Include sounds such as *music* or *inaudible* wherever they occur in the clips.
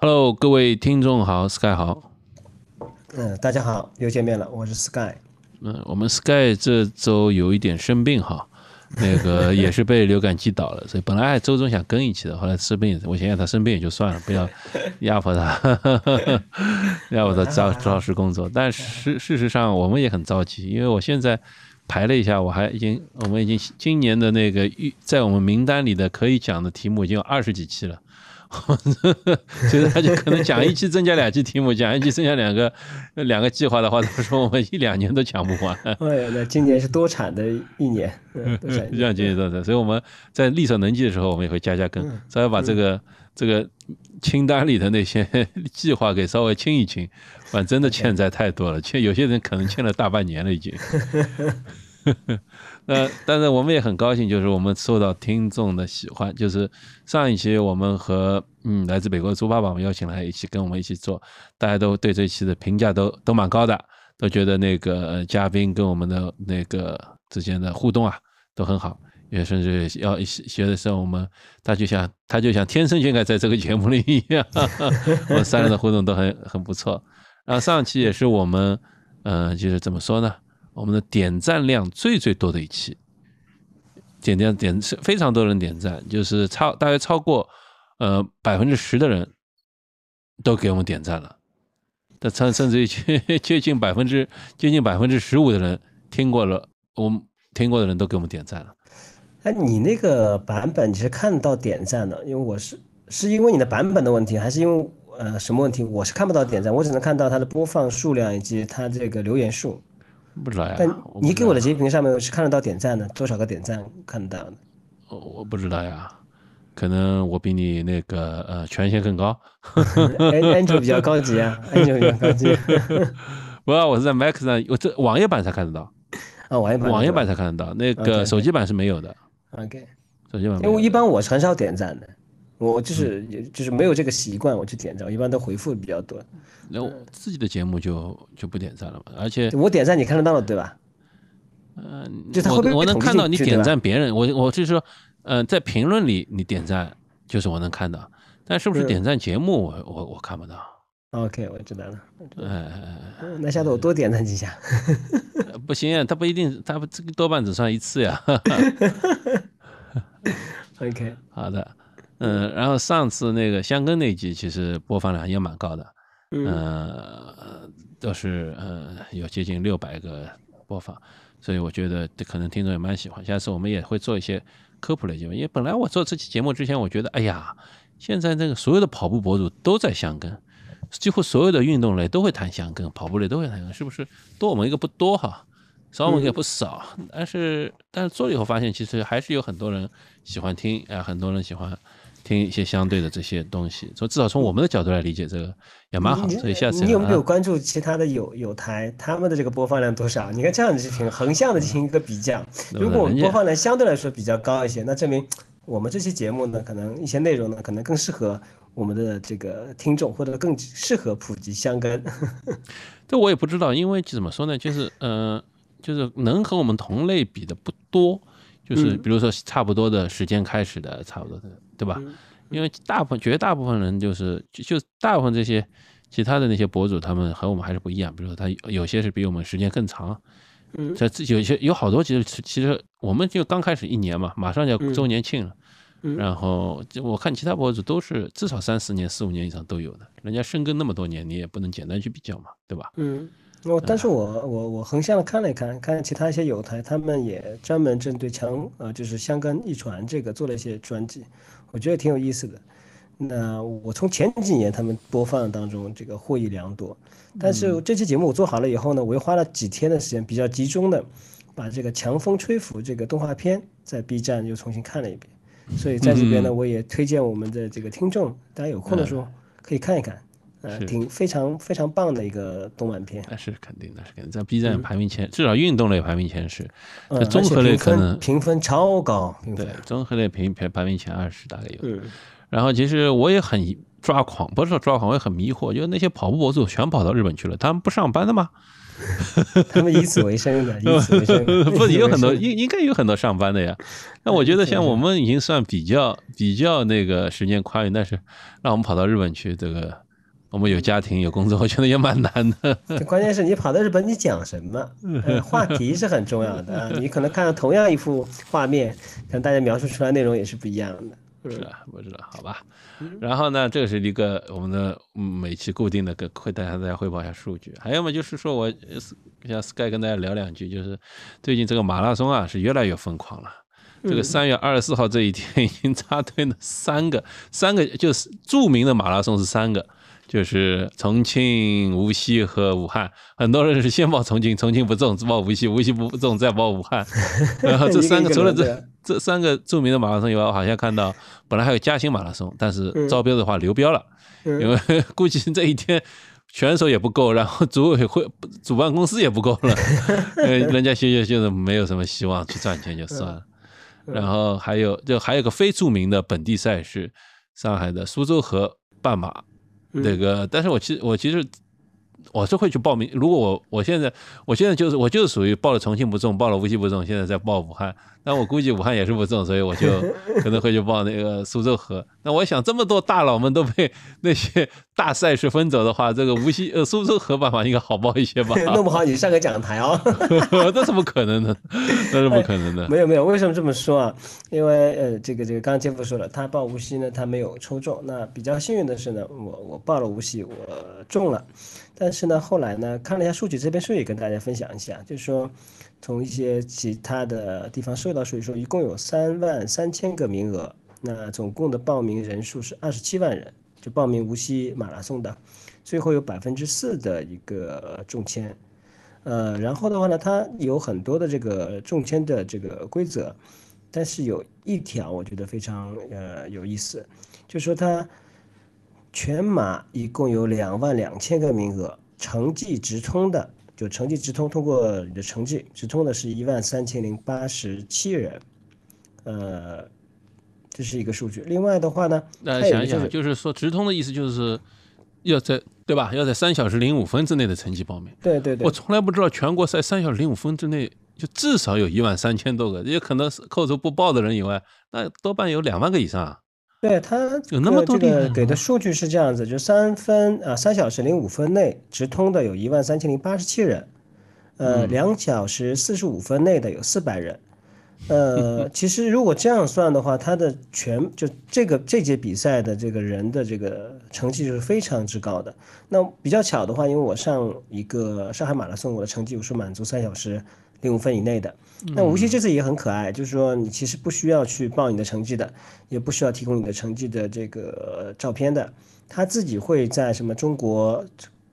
Hello，各位听众好，Sky 好。嗯，大家好，又见面了，我是 Sky。嗯，我们 Sky 这周有一点生病哈，*laughs* 那个也是被流感击倒了，所以本来周中想跟一期的，后来生病，我想想他生病也就算了，不要压迫他，*laughs* 压迫他照照实工作。但事事实上我们也很着急，因为我现在排了一下，我还已经我们已经今年的那个预在我们名单里的可以讲的题目已经有二十几期了。*laughs* 所以他就可能讲一期增加两期题目，讲一期增加两个两个计划的话，他说我们一两年都讲不完。*laughs* 哎，那今年是多产的一年，这样今年多产，所以我们在力所能及的时候，我们也会加加更，稍微把这个这个清单里的那些计划给稍微清一清，反正真的欠债太多了，欠有些人可能欠了大半年了已经。*laughs* 呃，*laughs* 但是我们也很高兴，就是我们受到听众的喜欢。就是上一期我们和嗯来自美国的猪爸爸我们邀请来一起跟我们一起做，大家都对这期的评价都都蛮高的，都觉得那个嘉宾跟我们的那个之间的互动啊都很好，也甚至要学的时候我们他就像他就像天生就应该在这个节目里一样，*laughs* 我们三人的互动都很很不错。然后上期也是我们嗯就是怎么说呢？我们的点赞量最最多的一期，点点点是非常多人点赞，就是超大约超过呃百分之十的人都给我们点赞了，但甚甚至于接 *laughs* 接近百分之接近百分之十五的人听过了，我们听过的人都给我们点赞了。哎，你那个版本你是看到点赞的？因为我是是因为你的版本的问题，还是因为呃什么问题？我是看不到点赞，我只能看到它的播放数量以及它这个留言数。不知道呀，但你给我的截屏上面是看得到点赞的，多少个点赞看得到的？我我不知道呀，可能我比你那个呃权限更高。*laughs* 安卓比较高级啊，*laughs* 安卓比较高级。*laughs* 不，我是在 Mac 上，我这网页版才看得到。啊，网页版网页版才看得到，那个手机版是没有的。OK，手机版。因为一般我是很少点赞的。我就是也就是没有这个习惯，我去点赞，我一般都回复比较多。那我自己的节目就就不点赞了嘛，而且我点赞你看得到了对吧？嗯，就他会我能看到你点赞别人，我我就是说，嗯，在评论里你点赞就是我能看到，但是不是点赞节目我我我看不到。OK，我知道了。哎，那下次我多点赞几下。*laughs* 不行啊，他不一定，他这个多半只算一次呀。*laughs* *laughs* OK，好的。嗯，然后上次那个香根那集其实播放量也蛮高的，嗯，都是呃有接近六百个播放，所以我觉得可能听众也蛮喜欢。下次我们也会做一些科普类节目，因为本来我做这期节目之前，我觉得哎呀，现在这个所有的跑步博主都在香根，几乎所有的运动类都会谈香根，跑步类都会谈香根，是不是多我们一个不多哈？少我们也不少，但是但是做了以后发现，其实还是有很多人喜欢听，啊，很多人喜欢。听一些相对的这些东西，从至少从我们的角度来理解，这个也蛮好。所以下次你有没有关注其他的有有台，他们的这个播放量多少？你看这样子进行横向的进行一个比较，如果我们播放量相对来说比较高一些，那证明我们这期节目呢，可能一些内容呢，可能更适合我们的这个听众，或者更适合普及香根。*laughs* 这我也不知道，因为怎么说呢，就是嗯，就是能和我们同类比的不多。就是比如说差不多的时间开始的，差不多的，对吧？因为大部分绝大部分人就是就就大部分这些其他的那些博主，他们和我们还是不一样。比如说他有些是比我们时间更长，嗯，这有些有好多其实其实我们就刚开始一年嘛，马上就要周年庆了，然后我看其他博主都是至少三四年、四五年以上都有的，人家深耕那么多年，你也不能简单去比较嘛，对吧？嗯。我但是我我我横向的看了一看，看其他一些友台，他们也专门针对强呃就是香根一传这个做了一些专辑，我觉得挺有意思的。那我从前几年他们播放当中这个获益良多，但是这期节目我做好了以后呢，我又花了几天的时间，比较集中的把这个强风吹拂这个动画片在 B 站又重新看了一遍，所以在这边呢，我也推荐我们的这个听众，大家有空的时候可以看一看。呃，挺非常非常棒的一个动漫片，那是肯定那，是肯定在 B 站排名前，至少运动类排名前十，在综合类可能评分超高，对，综合类评排排名前二十大概有。然后其实我也很抓狂，不是说抓狂，我也很迷惑，就是那些跑步博主全跑到日本去了，他们不上班的吗？*laughs* 他们以此为生的，以此为生。*laughs* 不，有很多应应该有很多上班的呀。*laughs* 那我觉得像我们已经算比较比较那个时间宽裕，但是让我们跑到日本去，这个我们有家庭有工作，*laughs* 我觉得也蛮难的。*laughs* 关键是你跑到日本，你讲什么？*laughs* 话题是很重要的。你可能看到同样一幅画面，可能大家描述出来内容也是不一样的。是啊，不知道，好吧。然后呢，这是一个我们的每期固定的，跟会大家大家汇报一下数据。还有嘛，就是说我像 Sky 跟大家聊两句，就是最近这个马拉松啊是越来越疯狂了。这个三月二十四号这一天已经扎堆了三个，三个就是著名的马拉松是三个，就是重庆、无锡和武汉。很多人是先报重庆，重庆不中，只报无锡，无锡不中再报武汉。*laughs* 然后这三个除了这。这三个著名的马拉松以外，我好像看到本来还有嘉兴马拉松，但是招标的话流标了，因为 *laughs* 估计这一天选手也不够，然后组委会、主办公司也不够了，*laughs* 呃人家现在就是没有什么希望去赚钱就算了。然后还有就还有个非著名的本地赛事，上海的苏州河半马，这个，但是我其实我其实。我是会去报名。如果我我现在我现在就是我就是属于报了重庆不中，报了无锡不中，现在在报武汉。那我估计武汉也是不中，所以我就 *laughs* 可能会去报那个苏州河。那我想这么多大佬们都被 *laughs* 那些大赛事分走的话，这个无锡呃苏州河办法应该好报一些吧？*laughs* 弄不好你上个讲台哦。那怎么可能呢，那是不可能的。没有没有，为什么这么说啊？因为呃这个这个刚刚杰夫说了，他报无锡呢，他没有抽中。那比较幸运的是呢，我我报了无锡，我中了。但是呢，后来呢，看了一下数据，这边数据跟大家分享一下，就是说，从一些其他的地方收到数据说，一共有三万三千个名额，那总共的报名人数是二十七万人，就报名无锡马拉松的，最后有百分之四的一个中签，呃，然后的话呢，它有很多的这个中签的这个规则，但是有一条我觉得非常呃有意思，就是说它。全马一共有两万两千个名额，成绩直通的就成绩直通，通过你的成绩直通的是一万三千零八十七人，呃，这是一个数据。另外的话呢，那想一想，就是说直通的意思就是要在对吧？要在三小时零五分之内的成绩报名。对对对。我从来不知道全国赛三小时零五分之内就至少有一万三千多个，也可能是扣除不报的人以外，那多半有两万个以上。对他有那么多这个给的数据是这样子，就三分啊三小时零五分内直通的有一万三千零八十七人，呃两小时四十五分内的有四百人，呃 *laughs* 其实如果这样算的话，他的全就这个这届比赛的这个人的这个成绩是非常之高的。那比较巧的话，因为我上一个上海马拉松，我的成绩我是满足三小时。零五分以内的，那无锡这次也很可爱，就是说你其实不需要去报你的成绩的，也不需要提供你的成绩的这个照片的，他自己会在什么中国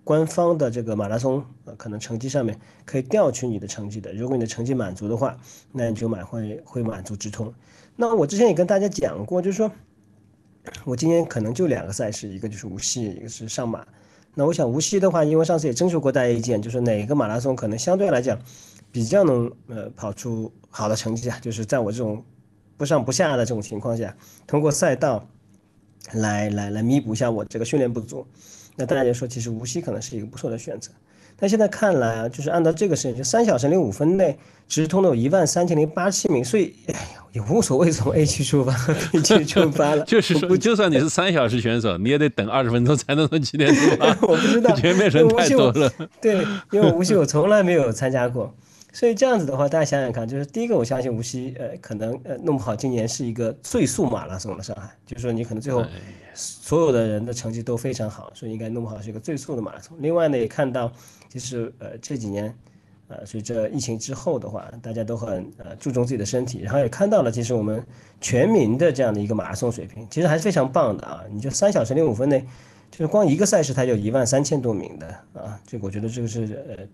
官方的这个马拉松呃可能成绩上面可以调取你的成绩的，如果你的成绩满足的话，那你就买会会满足直通。那我之前也跟大家讲过，就是说我今年可能就两个赛事，一个就是无锡，一个是上马。那我想无锡的话，因为上次也征求过大家意见，就是哪个马拉松可能相对来讲。比较能呃跑出好的成绩啊，就是在我这种不上不下的这种情况下，通过赛道来来来弥补一下我这个训练不足。那大家说，其实无锡可能是一个不错的选择。但现在看来啊，就是按照这个时间，就三小时零五分内直通的有一万三千零八十七名，所以哎呀也无所谓从 A 区出发，B 区出发了。*laughs* 就是说，就算你是三小时选手，你也得等二十分钟才能从起点出发。*laughs* 我不知道，*laughs* 前面人太多了。对，因为无锡我从来没有参加过。所以这样子的话，大家想想看，就是第一个，我相信无锡，呃，可能呃弄不好今年是一个最速马拉松的上海，就是说你可能最后所有的人的成绩都非常好，所以应该弄不好是一个最速的马拉松。另外呢，也看到就是呃这几年，呃随着疫情之后的话，大家都很呃注重自己的身体，然后也看到了其实我们全民的这样的一个马拉松水平，其实还是非常棒的啊！你就三小时零五分内，就是光一个赛事它就一万三千多名的啊，这个我觉得这个是呃。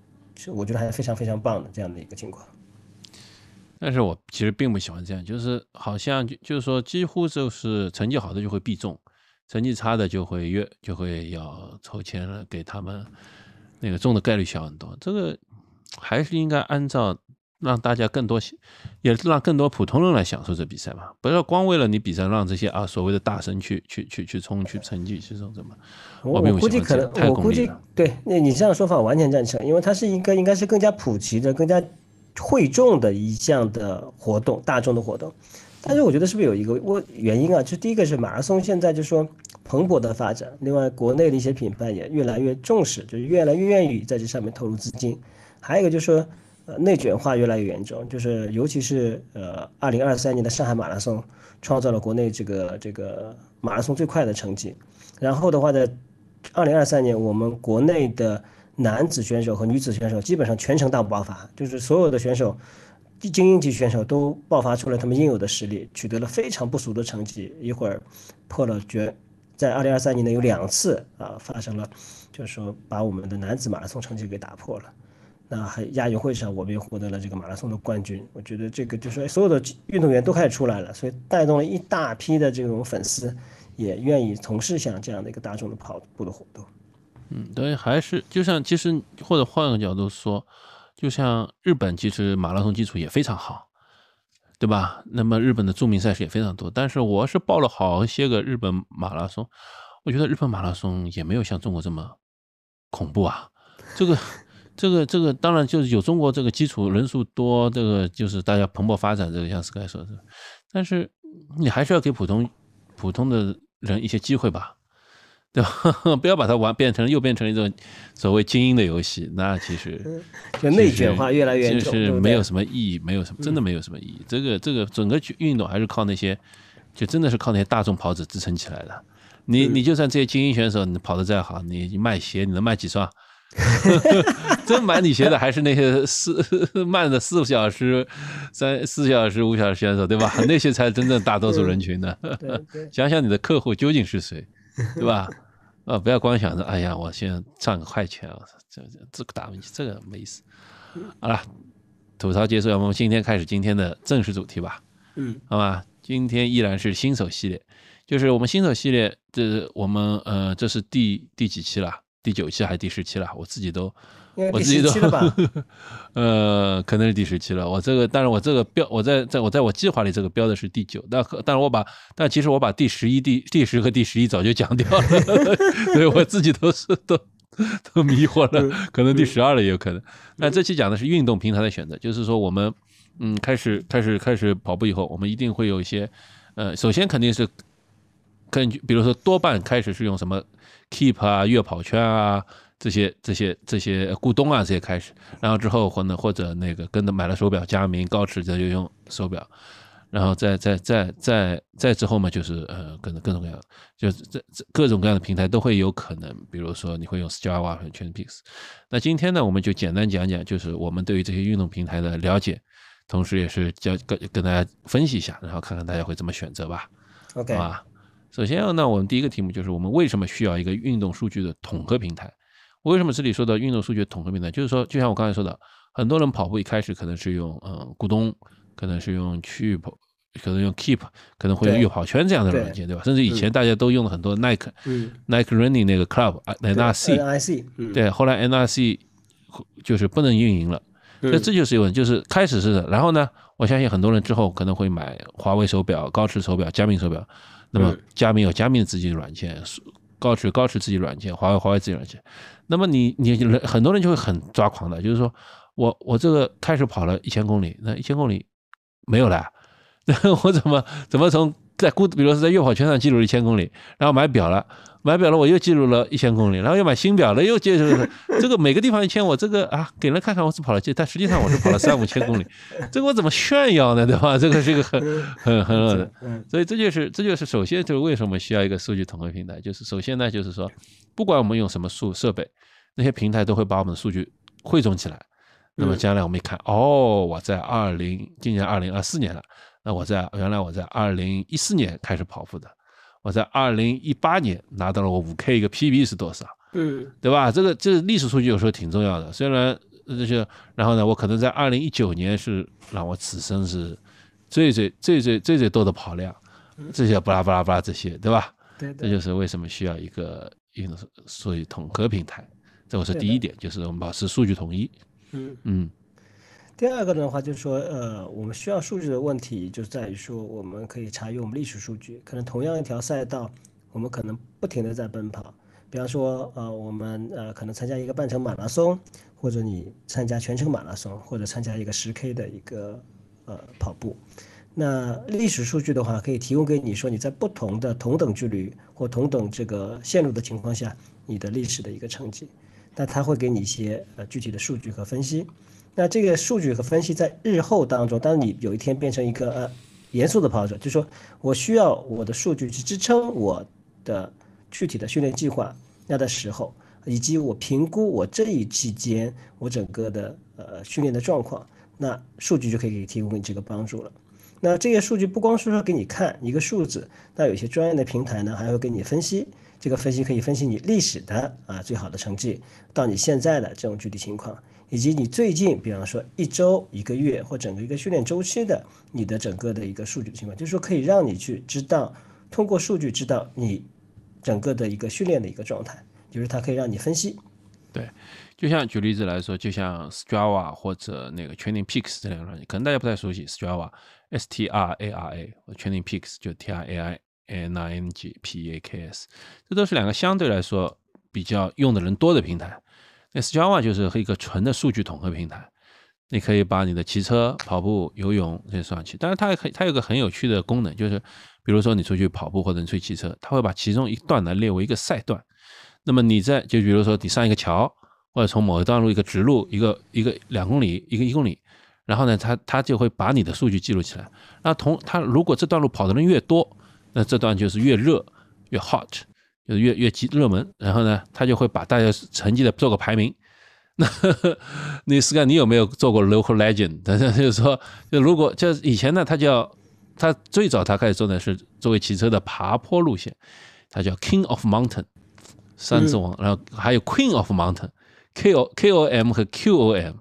我觉得还是非常非常棒的这样的一个情况，但是我其实并不喜欢这样，就是好像就就是说，几乎就是成绩好的就会必中，成绩差的就会越就会要抽签了，给他们那个中的概率小很多。这个还是应该按照让大家更多，也让更多普通人来享受这比赛嘛。不要光为了你比赛让这些啊所谓的大神去去去去冲去成绩去冲什么。我估计可能我估计对，那你这样说法完全赞成，因为它是一个应该是更加普及的、更加会众的一项的活动，大众的活动。但是我觉得是不是有一个问原因啊？就第一个是马拉松现在就说蓬勃的发展，另外国内的一些品牌也越来越重视，就是越来越愿意在这上面投入资金。还有一个就是说，呃，内卷化越来越严重，就是尤其是呃，二零二三年的上海马拉松创造了国内这个这个马拉松最快的成绩。然后的话，在二零二三年，我们国内的男子选手和女子选手基本上全程大爆发，就是所有的选手。精英级选手都爆发出了他们应有的实力，取得了非常不俗的成绩。一会儿破了绝，在二零二三年呢有两次啊发生了，就是说把我们的男子马拉松成绩给打破了。那还亚运会上我们又获得了这个马拉松的冠军。我觉得这个就是所有的运动员都开始出来了，所以带动了一大批的这种粉丝也愿意从事像这样的一个大众的跑步的活动。嗯，对，还是就像其实或者换个角度说。就像日本，其实马拉松基础也非常好，对吧？那么日本的著名赛事也非常多。但是我是报了好些个日本马拉松，我觉得日本马拉松也没有像中国这么恐怖啊。这个、这个、这个，当然就是有中国这个基础人数多，这个就是大家蓬勃发展，这个像 Sky 说的。但是你还是要给普通普通的人一些机会吧。对吧？*laughs* 不要把它玩变成又变成一种所谓精英的游戏，那其实就内卷化越来越重，就是没有什么意义，没有什么，真的没有什么意义。这个这个整个运动还是靠那些，就真的是靠那些大众跑者支撑起来的。你你就算这些精英选手，你跑得再好，你卖鞋你能卖几双？*laughs* 真买你鞋的还是那些四 *laughs* 慢的四小时、三四小时、五小时选手，对吧？*laughs* 那些才真正大多数人群呢。想想你的客户究竟是谁？对吧？啊，不要光想着，哎呀，我先赚个快钱，我操，这这这个大问题，这个没意思。好了，吐槽结束，我们今天开始今天的正式主题吧。嗯，好吧，今天依然是新手系列，就是我们新手系列，这我们呃，这是第第几期了？第九期还是第十期了？我自己都。我自己都，*laughs* 呃，可能是第十期了。我这个，但是我这个标，我在在我在我计划里这个标的是第九，但但是我把，但其实我把第十一、第第十和第十一早就讲掉了，*laughs* 所以我自己都是都 *laughs* 都迷惑了，可能第十二了也有可能。那这期讲的是运动平台的选择，就是说我们嗯开始开始开始跑步以后，我们一定会有一些，呃，首先肯定是根据，比如说多半开始是用什么 Keep 啊、月跑圈啊。这些这些这些咕咚啊，这些开始，然后之后或者或者那个跟着买了手表，佳明、高驰这就用手表，然后再再再再再之后嘛，就是呃，各种各种各样，就是这这各种各样的平台都会有可能，比如说你会用 Strava 和 Training 那今天呢，我们就简单讲讲，就是我们对于这些运动平台的了解，同时也是教跟跟大家分析一下，然后看看大家会怎么选择吧。OK，好吧。首先那，我们第一个题目就是我们为什么需要一个运动数据的统合平台。为什么这里说到运动数据统合平台？就是说，就像我刚才说的，很多人跑步一开始可能是用嗯咕咚，可能是用区域跑，可能用 Keep，可能会用月跑圈这样的软件，对吧？甚至以前大家都用了很多 Nike，Nike Running 那个 Club，NRC，对，后来 NRC 就是不能运营了，那这就是一个问题，就是开始是的。然后呢，我相信很多人之后可能会买华为手表、高驰手表、佳明手表，那么佳明有佳明自己的软件。高驰高驰自己软件，华为华为自己软件，那么你你人很多人就会很抓狂的，就是说我我这个开始跑了一千公里，那一千公里没有了，*laughs* 那我怎么怎么从在孤，比如说在月跑圈上记录一千公里，然后买表了。买表了，我又记录了一千公里，然后又买新表了，又记录了。*laughs* 这个每个地方一千，我这个啊给人看看我是跑了几，但实际上我是跑了三五千公里，这个我怎么炫耀呢？对吧？*laughs* 这个是一个很很很恶的，所以这就是这就是首先就是为什么需要一个数据统合平台，就是首先呢就是说，不管我们用什么数设备，那些平台都会把我们的数据汇总起来，那么将来我们一看，哦，我在二零今年二零二四年了，那我在原来我在二零一四年开始跑步的。我在二零一八年拿到了我五 K 一个 PB 是多少？嗯，对吧？这个这历史数据有时候挺重要的。虽然这些，然后呢，我可能在二零一九年是让我此生是最最最最最最多的跑量，这些巴拉巴拉巴拉这些，对吧？对，这就是为什么需要一个运动数据统合平台。这我是第一点，就是我们保持数据统一。嗯嗯。第二个的话就是说，呃，我们需要数据的问题就在于说，我们可以查阅我们历史数据，可能同样一条赛道，我们可能不停的在奔跑。比方说，呃，我们呃可能参加一个半程马拉松，或者你参加全程马拉松，或者参加一个十 K 的一个呃跑步。那历史数据的话，可以提供给你说你在不同的同等距离或同等这个线路的情况下，你的历史的一个成绩。那它会给你一些呃具体的数据和分析。那这个数据和分析在日后当中，当你有一天变成一个呃严肃的跑者，就说我需要我的数据去支撑我的具体的训练计划，那的时候，以及我评估我这一期间我整个的呃训练的状况，那数据就可以给提供你这个帮助了。那这些数据不光是说给你看一个数字，那有些专业的平台呢，还会给你分析。这个分析可以分析你历史的啊最好的成绩，到你现在的这种具体情况，以及你最近，比方说一周、一个月或整个一个训练周期的你的整个的一个数据情况，就是说可以让你去知道，通过数据知道你整个的一个训练的一个状态，就是它可以让你分析。对，就像举例子来说，就像 Strava 或者那个 Training Peaks 这两个软件，可能大家不太熟悉 Strava。S T R A R A 或 Training Peaks 就 T R A I N I N G P A K S，这都是两个相对来说比较用的人多的平台。Strava 就是一个纯的数据统合平台，你可以把你的骑车、跑步、游泳这些算上去。但是它也可以，它有个很有趣的功能，就是比如说你出去跑步或者你出去骑车，它会把其中一段呢列为一个赛段。那么你在就比如说你上一个桥，或者从某一段路一个直路，一个一个两公里，一个一公里。然后呢，它它就会把你的数据记录起来。那同它如果这段路跑的人越多，那这段就是越热，越 hot，就是越越热热门。然后呢，他就会把大家成绩的做个排名。那你是看你有没有做过 local legend？他就是说，就如果就以前呢，他叫他最早他开始做的是作为骑车的爬坡路线，他叫 King of Mountain，山之王。然后还有 Queen of Mountain，K O K O M 和 Q O M。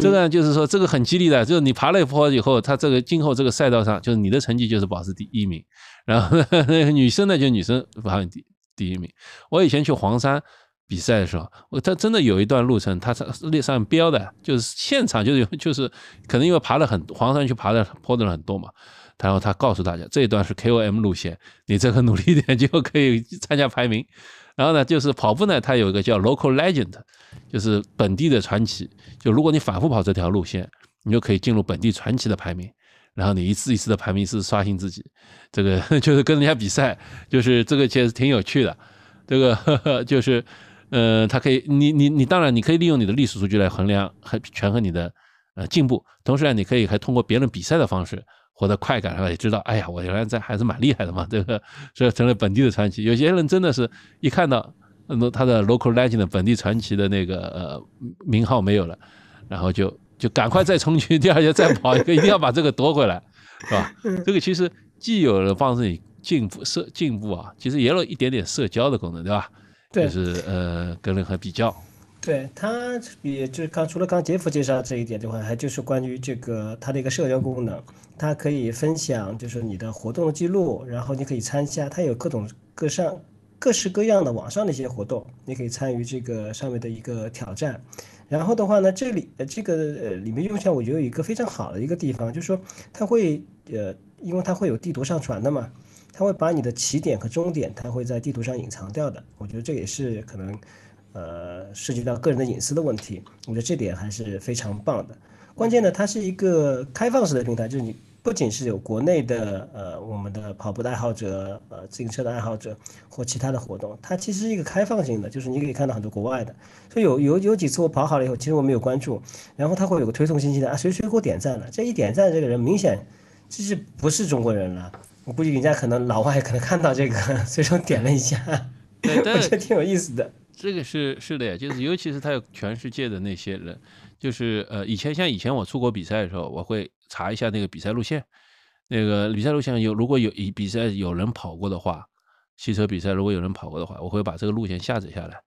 这个就是说，这个很激励的，就是你爬了一坡以后，他这个今后这个赛道上，就是你的成绩就是保持第一名。然后那个女生呢，就女生排第第一名。我以前去黄山比赛的时候，我他真的有一段路程，他上列上标的，就是现场就是就是可能因为爬了很黄山去爬的坡的人很多嘛，然后他告诉大家这一段是 KOM 路线，你这个努力一点就可以参加排名。然后呢，就是跑步呢，它有一个叫 Local Legend。就是本地的传奇，就如果你反复跑这条路线，你就可以进入本地传奇的排名，然后你一次一次的排名是刷新自己，这个 *laughs* 就是跟人家比赛，就是这个其实挺有趣的，这个呵呵 *laughs* 就是，呃，它可以，你你你当然你可以利用你的历史数据来衡量和权衡你的呃进步，同时呢，你可以还通过别人比赛的方式获得快感，然后也知道，哎呀，我原来在还是蛮厉害的嘛，这个所以成了本地的传奇。有些人真的是一看到。那他的 local legend 本地传奇的那个呃名号没有了，然后就就赶快再冲去第二届再跑一个，一定要把这个夺回来，是吧？*laughs* 这个其实既有了帮助你进步社进步啊，其实也有一点点社交的功能，对吧？对，就是呃跟人和比较。对，它也就是刚除了刚杰夫介绍这一点的话，还就是关于这个它的一个社交功能，它可以分享就是你的活动的记录，然后你可以参加，它有各种各上。各式各样的网上的一些活动，你可以参与这个上面的一个挑战。然后的话呢，这里呃这个呃里面用起来我觉得有一个非常好的一个地方，就是说它会呃，因为它会有地图上传的嘛，它会把你的起点和终点，它会在地图上隐藏掉的。我觉得这也是可能呃涉及到个人的隐私的问题，我觉得这点还是非常棒的。关键呢，它是一个开放式的平台，就是你。不仅是有国内的呃我们的跑步的爱好者，呃自行车的爱好者或其他的活动，它其实是一个开放性的，就是你可以看到很多国外的。所以有有有几次我跑好了以后，其实我没有关注，然后它会有个推送信息的啊，谁谁给我点赞了？这一点赞这个人明显其实不是中国人了，我估计人家可能老外可能看到这个，所以说点了一下，我觉得挺有意思的。这个是是的呀，就是尤其是他有全世界的那些人。就是呃，以前像以前我出国比赛的时候，我会查一下那个比赛路线，那个比赛路线有如果有一比赛有人跑过的话，汽车比赛如果有人跑过的话，我会把这个路线下载下来，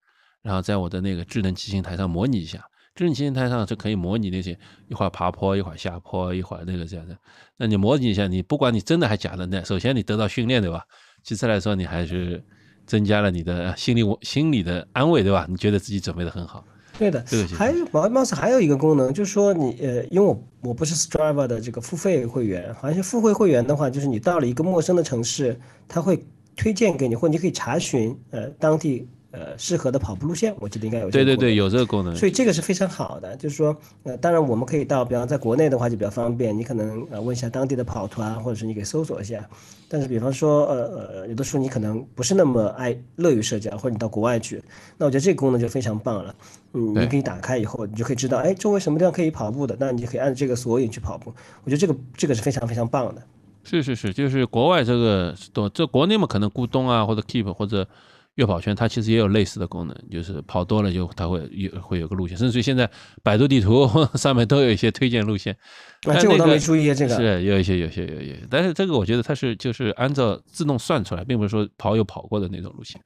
然后在我的那个智能骑行台上模拟一下。智能骑行台上就可以模拟那些一会儿爬坡，一会儿下坡，一会儿那个这样的。那你模拟一下，你不管你真的还假的，那首先你得到训练，对吧？其次来说，你还是增加了你的心理心理的安慰，对吧？你觉得自己准备的很好。对的，还有貌貌似还有一个功能，就是说你呃，因为我我不是 Strava 的这个付费会员，好像是付费会员的话，就是你到了一个陌生的城市，他会推荐给你，或你可以查询呃当地。呃，适合的跑步路线，我记得应该有。对对对，有这个功能。所以这个是非常好的，就是说，呃，当然我们可以到，比方在国内的话就比较方便，你可能呃问一下当地的跑团，或者是你给搜索一下。但是比方说，呃呃，有的时候你可能不是那么爱乐于社交，或者你到国外去，那我觉得这个功能就非常棒了。嗯，你可以打开以后，你就可以知道，哎，周围什么地方可以跑步的，那你就可以按这个索引去跑步。我觉得这个这个是非常非常棒的。是是是，就是国外这个多，这国内嘛可能咕咚啊，或者 Keep 或者。悦跑圈它其实也有类似的功能，就是跑多了就它会有会有个路线，甚至于现在百度地图 *laughs* 上面都有一些推荐路线。啊，这我倒没注意这个。是有一些有些有些，但是这个我觉得它是就是按照自动算出来，并不是说跑有跑过的那种路线。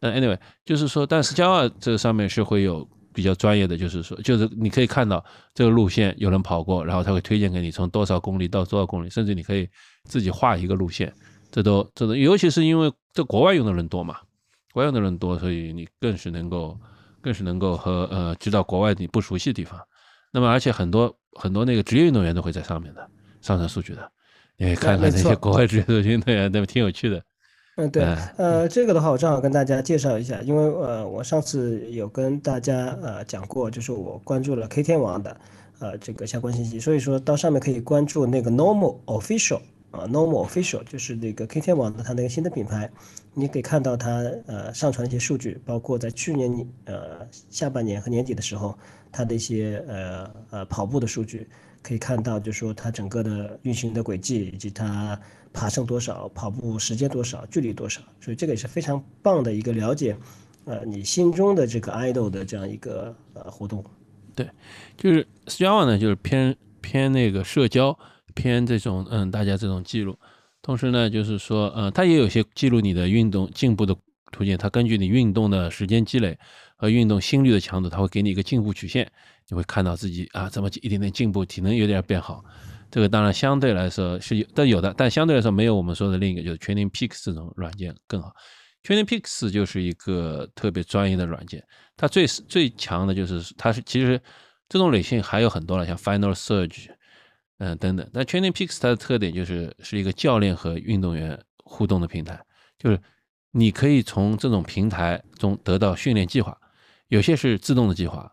但 anyway，就是说，但是骄傲这上面是会有比较专业的，就是说，就是你可以看到这个路线有人跑过，然后他会推荐给你从多少公里到多少公里，甚至你可以自己画一个路线，这都这都，尤其是因为这国外用的人多嘛。国外用的人多，所以你更是能够，更是能够和呃知道国外你不熟悉的地方。那么，而且很多很多那个职业运动员都会在上面的上传数据的。你可以看看那些国外职业运动员，那么？挺有趣的。嗯，对。呃，这个的话，我正好跟大家介绍一下，因为呃，我上次有跟大家呃讲过，就是我关注了 K 天王的呃这个相关信息，所以说到上面可以关注那个 Normal Official。啊，Normal Official 就是那个 K 天网的它那个新的品牌，你可以看到它呃上传一些数据，包括在去年呃下半年和年底的时候，它的一些呃呃跑步的数据，可以看到就是说它整个的运行的轨迹以及它爬升多少、跑步时间多少、距离多少，所以这个也是非常棒的一个了解，呃你心中的这个 idol 的这样一个呃活动。对，就是 Strava 呢，就是偏偏那个社交。偏这种嗯，大家这种记录，同时呢，就是说，呃，它也有些记录你的运动进步的途径。它根据你运动的时间积累和运动心率的强度，它会给你一个进步曲线，你会看到自己啊，怎么一点点进步，体能有点变好。这个当然相对来说是有，但有的，但相对来说没有我们说的另一个就是 Training Peaks 这种软件更好。Training Peaks 就是一个特别专业的软件，它最最强的就是它是其实这种类型还有很多了，像 Final Surge。嗯，等等。那 Training Peaks 它的特点就是是一个教练和运动员互动的平台，就是你可以从这种平台中得到训练计划，有些是自动的计划，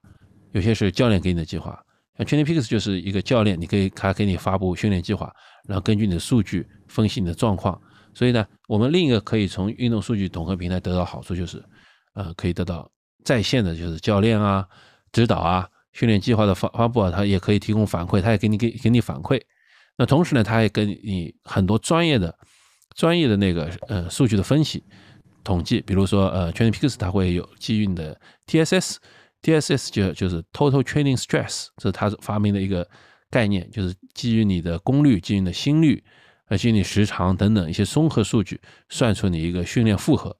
有些是教练给你的计划。像 Training Peaks 就是一个教练，你可以他给你发布训练计划，然后根据你的数据分析你的状况。所以呢，我们另一个可以从运动数据统合平台得到好处就是，呃，可以得到在线的，就是教练啊、指导啊。训练计划的发发布啊，他也可以提供反馈，他也给你给给你反馈。那同时呢，他也跟你很多专业的专业的那个呃数据的分析统计，比如说呃，TrainingPeaks 它会有基于你的 TSS，TSS 就就是 Total Training Stress，这是它发明的一个概念，就是基于你的功率、基于你的心率、呃基于你时长等等一些综合数据，算出你一个训练负荷。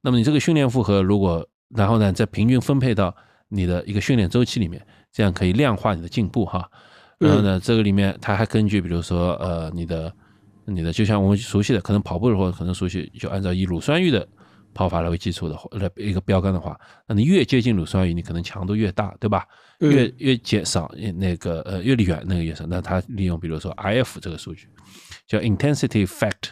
那么你这个训练负荷如果然后呢再平均分配到你的一个训练周期里面。这样可以量化你的进步哈，然后呢，这个里面它还根据比如说呃你的你的就像我们熟悉的可能跑步的话可能熟悉就按照以乳酸阈的跑法来为基础的来一个标杆的话，那你越接近乳酸阈，你可能强度越大，对吧？越越减少那个呃越离远那个越少，那它利用比如说 IF 这个数据叫 intensity factor，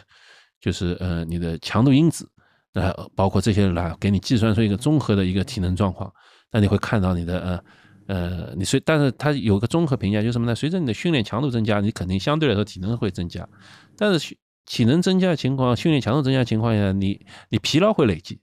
就是呃你的强度因子，那包括这些来给你计算出一个综合的一个体能状况，那你会看到你的呃。呃，你随，但是它有个综合评价，就是什么呢？随着你的训练强度增加，你肯定相对来说体能会增加。但是体能增加的情况，训练强度增加的情况下，你你疲劳会累积，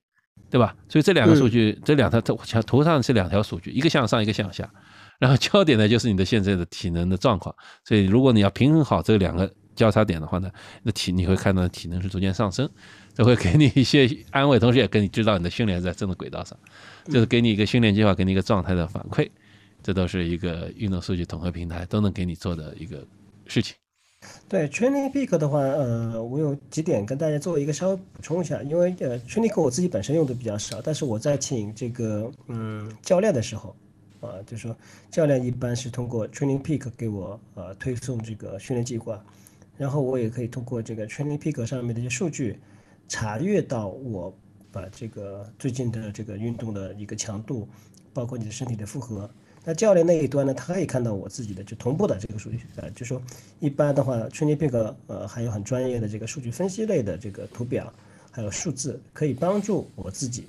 对吧？所以这两个数据，这两条图图上是两条数据，一个向上，一个向下。然后 *laughs* 焦点呢，就是你的现在的体能的状况。所以如果你要平衡好这两个交叉点的话呢，那体你会看到体能是逐渐上升，这会给你一些安慰，同时也给你知道你的训练在正的轨道上，就是给你一个训练计划，给你一个状态的反馈。这都是一个运动数据统合平台都能给你做的一个事情。对 Training Peak 的话，呃，我有几点跟大家做一个稍微补充一下，因为呃 Training 我自己本身用的比较少，但是我在请这个嗯教练的时候，啊，就说教练一般是通过 Training Peak 给我呃推送这个训练计划，然后我也可以通过这个 Training Peak 上面的一些数据查阅到我把这个最近的这个运动的一个强度，包括你的身体的负荷。那教练那一端呢，他可以看到我自己的就同步的这个数据，呃，就说一般的话，TrainingPeak 呃还有很专业的这个数据分析类的这个图表，还有数字，可以帮助我自己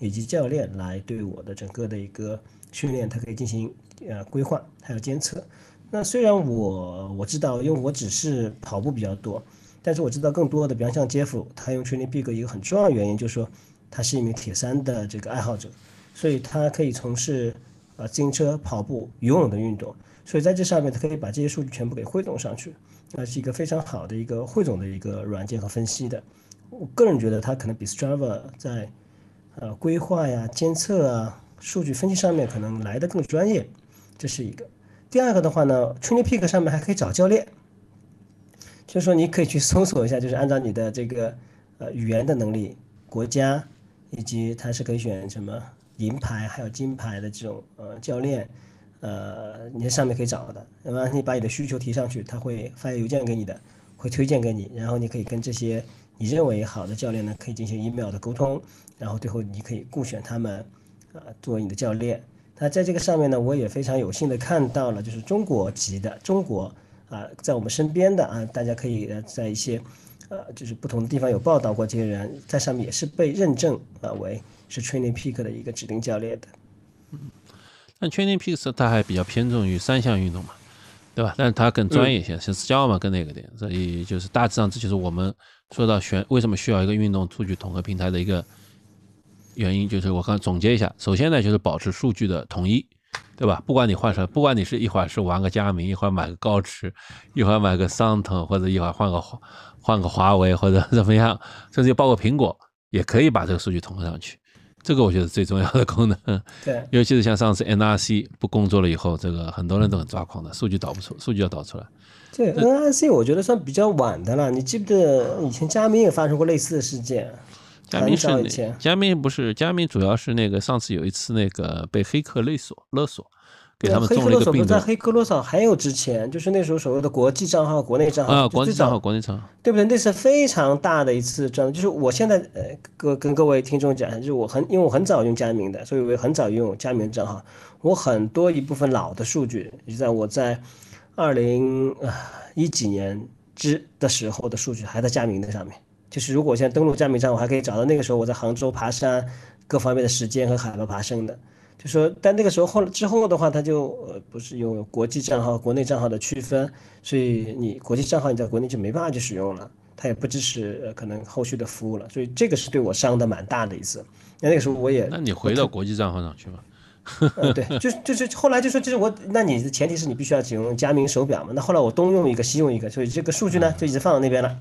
以及教练来对我的整个的一个训练，它可以进行呃规划，还有监测。那虽然我我知道，因为我只是跑步比较多，但是我知道更多的，比方像杰夫，他用 TrainingPeak 一个很重要的原因就是说，他是一名铁三的这个爱好者，所以他可以从事。啊，自行车、跑步、游泳的运动，所以在这上面，它可以把这些数据全部给汇总上去，那是一个非常好的一个汇总的一个软件和分析的。我个人觉得它可能比 Strava 在呃规划呀、监测啊、数据分析上面可能来的更专业，这是一个。第二个的话呢，TrainingPeak 上面还可以找教练，就是说你可以去搜索一下，就是按照你的这个呃语言的能力、国家，以及它是可以选什么。银牌还有金牌的这种呃教练，呃你在上面可以找的，那么你把你的需求提上去，他会发邮件给你的，会推荐给你，然后你可以跟这些你认为好的教练呢，可以进行 email 的沟通，然后最后你可以雇选他们，啊作为你的教练。那在这个上面呢，我也非常有幸的看到了，就是中国籍的中国啊，在我们身边的啊，大家可以在一些呃就是不同的地方有报道过，这些人在上面也是被认证啊为。是 Training Peak 的一个指定教练的，嗯，但 Training Peak 它还比较偏重于三项运动嘛，对吧？但是它更专业一些，是教嘛，更那个点，所以就是大致上这就是我们说到选为什么需要一个运动数据统合平台的一个原因，就是我刚总结一下，首先呢就是保持数据的统一，对吧？不管你换什么，不管你是一会儿是玩个佳明，一会儿买个高驰，一会儿买个桑塔，或者一会儿换个换个华为或者怎么样，甚至包括苹果也可以把这个数据统合上去。这个我觉得最重要的功能，对，尤其是像上次 NRC 不工作了以后，这个很多人都很抓狂的，数据导不出，数据要导出来。对，NRC 我觉得算比较晚的了。你记不得以前佳明也发生过类似的事件？佳明是佳明不是佳明，主要是那个上次有一次那个被黑客勒索勒索。给他们黑客勒索不在黑客勒索还有之前，就是那时候所谓的国际账号、国内账号啊，国际账号、国内账号，对不对？那是非常大的一次转，就是我现在呃，各跟各位听众讲，就是我很因为我很早用佳明的，所以我很早用佳明账号，我很多一部分老的数据，就在我在二零一几年之的时候的数据还在佳明的上面。就是如果我现在登录佳明账号，我还可以找到那个时候我在杭州爬山各方面的时间和海拔爬升的。就说，但那个时候后之后的话，他就呃不是有国际账号、国内账号的区分，所以你国际账号你在国内就没办法去使用了，他也不支持呃可能后续的服务了，所以这个是对我伤的蛮大的一次。那那个时候我也，那你回到国际账号上去吧？嗯，*laughs* 对，就是就是后来就说，就是我，那你的前提是你必须要使用佳明手表嘛？那后来我东用一个西用一个，所以这个数据呢就一直放到那边了。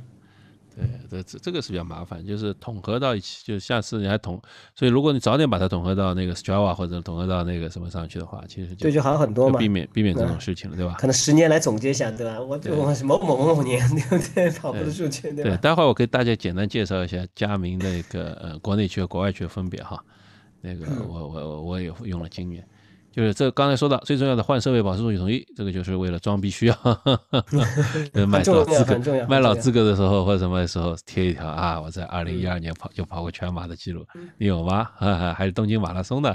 对，这这这个是比较麻烦，就是统合到一起，就下次你还统，所以如果你早点把它统合到那个 Strava 或者统合到那个什么上去的话，其实对就好很多嘛，避免避免这种事情了，对吧？可能十年来总结一下，对吧？我我某某某某年对不对？跑步的数据，对。待会儿我给大家简单介绍一下佳明那个呃国内区和国外区的分别哈，那个我我我也用了经验。就是这刚才说到最重要的换设备保持数据统一，这个就是为了装逼需要。*laughs* 卖老资格，卖老资格的时候或者什么时候贴一条啊，我在二零一二年跑就跑过全马的记录，你有吗？还是东京马拉松的？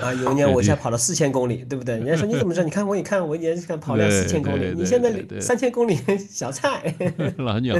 啊，有一年我 *laughs* 现在跑了四千公里，对不对？人家说你怎么知道？你看我一看，我一年看跑了四千公里，你现在三千公里 *laughs* 小菜。老鸟。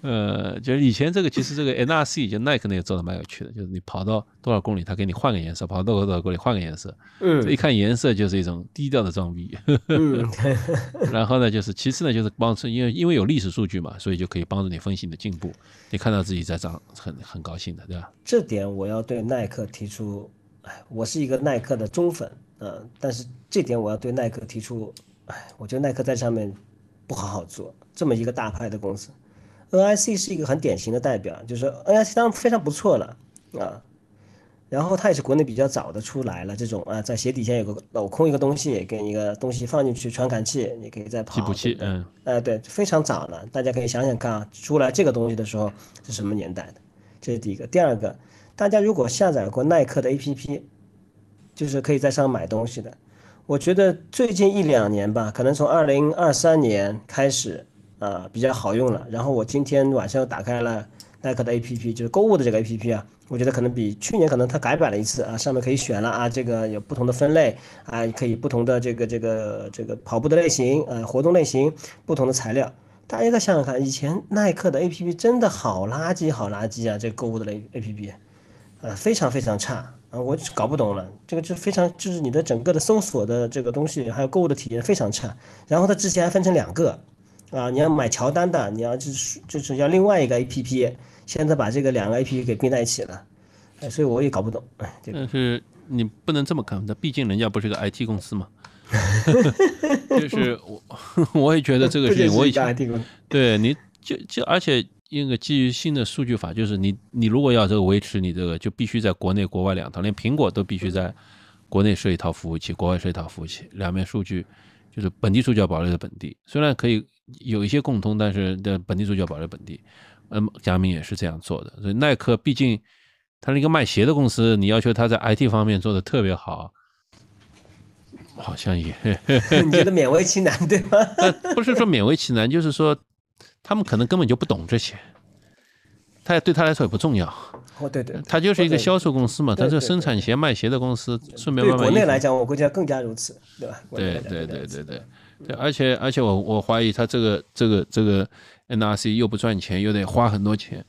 呃，就是以前这个，其实这个 NRC 就耐克那个做的蛮有趣的，就是你跑到多少公里，他给你换个颜色；跑到多少多少公里换个颜色。嗯，这一看颜色就是一种低调的装逼。嗯，*laughs* 然后呢，就是其次呢，就是帮助，因为因为有历史数据嘛，所以就可以帮助你分析你的进步，你看到自己在涨，很很高兴的，对吧？这点我要对耐克提出，哎，我是一个耐克的忠粉，嗯，但是这点我要对耐克提出，哎，我觉得耐克在上面不好好做，这么一个大牌的公司。NIC 是一个很典型的代表，就是 NIC 当然非常不错了啊，然后它也是国内比较早的出来了这种啊，在鞋底下有个镂空一个东西，给一个东西放进去，传感器，你可以再跑。计步器，嗯，哎，对，非常早了，大家可以想想看啊，出来这个东西的时候是什么年代的？这是第一个。第二个，大家如果下载过耐克的 APP，就是可以在上买东西的。我觉得最近一两年吧，可能从二零二三年开始。啊，比较好用了。然后我今天晚上又打开了耐克的 APP，就是购物的这个 APP 啊，我觉得可能比去年可能它改版了一次啊，上面可以选了啊，这个有不同的分类啊，可以不同的这个这个这个跑步的类型呃活动类型，不同的材料。大家再想想看，以前耐克的 APP 真的好垃圾好垃圾啊，这购物的 A APP，呃非常非常差啊，我搞不懂了，这个就非常就是你的整个的搜索的这个东西还有购物的体验非常差，然后它之前还分成两个。啊，你要买乔丹的，你要就是就是要另外一个 A P P，现在把这个两个 A P P 给并在一起了，哎，所以我也搞不懂，哎，但是你不能这么看，那毕竟人家不是个 I T 公司嘛，*laughs* 就是我 *laughs* 我也觉得这个事情，*laughs* 我以前对你就就而且一个基于新的数据法，就是你你如果要这个维持你这个，就必须在国内国外两套，连苹果都必须在国内设一套服务器，国外设一套服务器，两面数据就是本地数据要保留在本地，虽然可以。有一些共通，但是的本地足球保留本地。嗯，佳明也是这样做的。所以耐克毕竟它是一个卖鞋的公司，你要求它在 IT 方面做的特别好，好像也 *laughs* 你觉得勉为其难对吗？不是说勉为其难，就是说他们可能根本就不懂这些，他也对他来说也不重要。哦，对对，他就是一个销售公司嘛，他是生产鞋卖鞋的公司，顺便对国内来讲，我估计要更加如此，对吧？对对对对对。对，而且而且我我怀疑他这个这个这个 NRC 又不赚钱，又得花很多钱，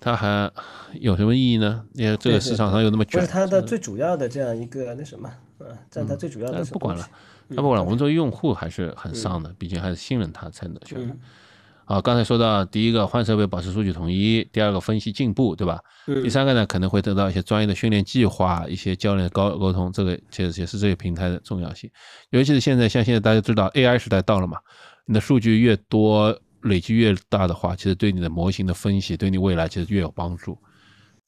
他还有什么意义呢？因为这个市场上又那么卷，不是他的最主要的这样一个那什么，啊，占他最主要的。不管了，那不管了，我们作为用户还是很上的，毕竟还是信任他才能选。好，刚才说到第一个换设备保持数据统一，第二个分析进步，对吧？第三个呢，可能会得到一些专业的训练计划，一些教练的沟沟通，这个其实也是这个平台的重要性。尤其是现在，像现在大家知道 AI 时代到了嘛，你的数据越多，累积越大的话，其实对你的模型的分析，对你未来其实越有帮助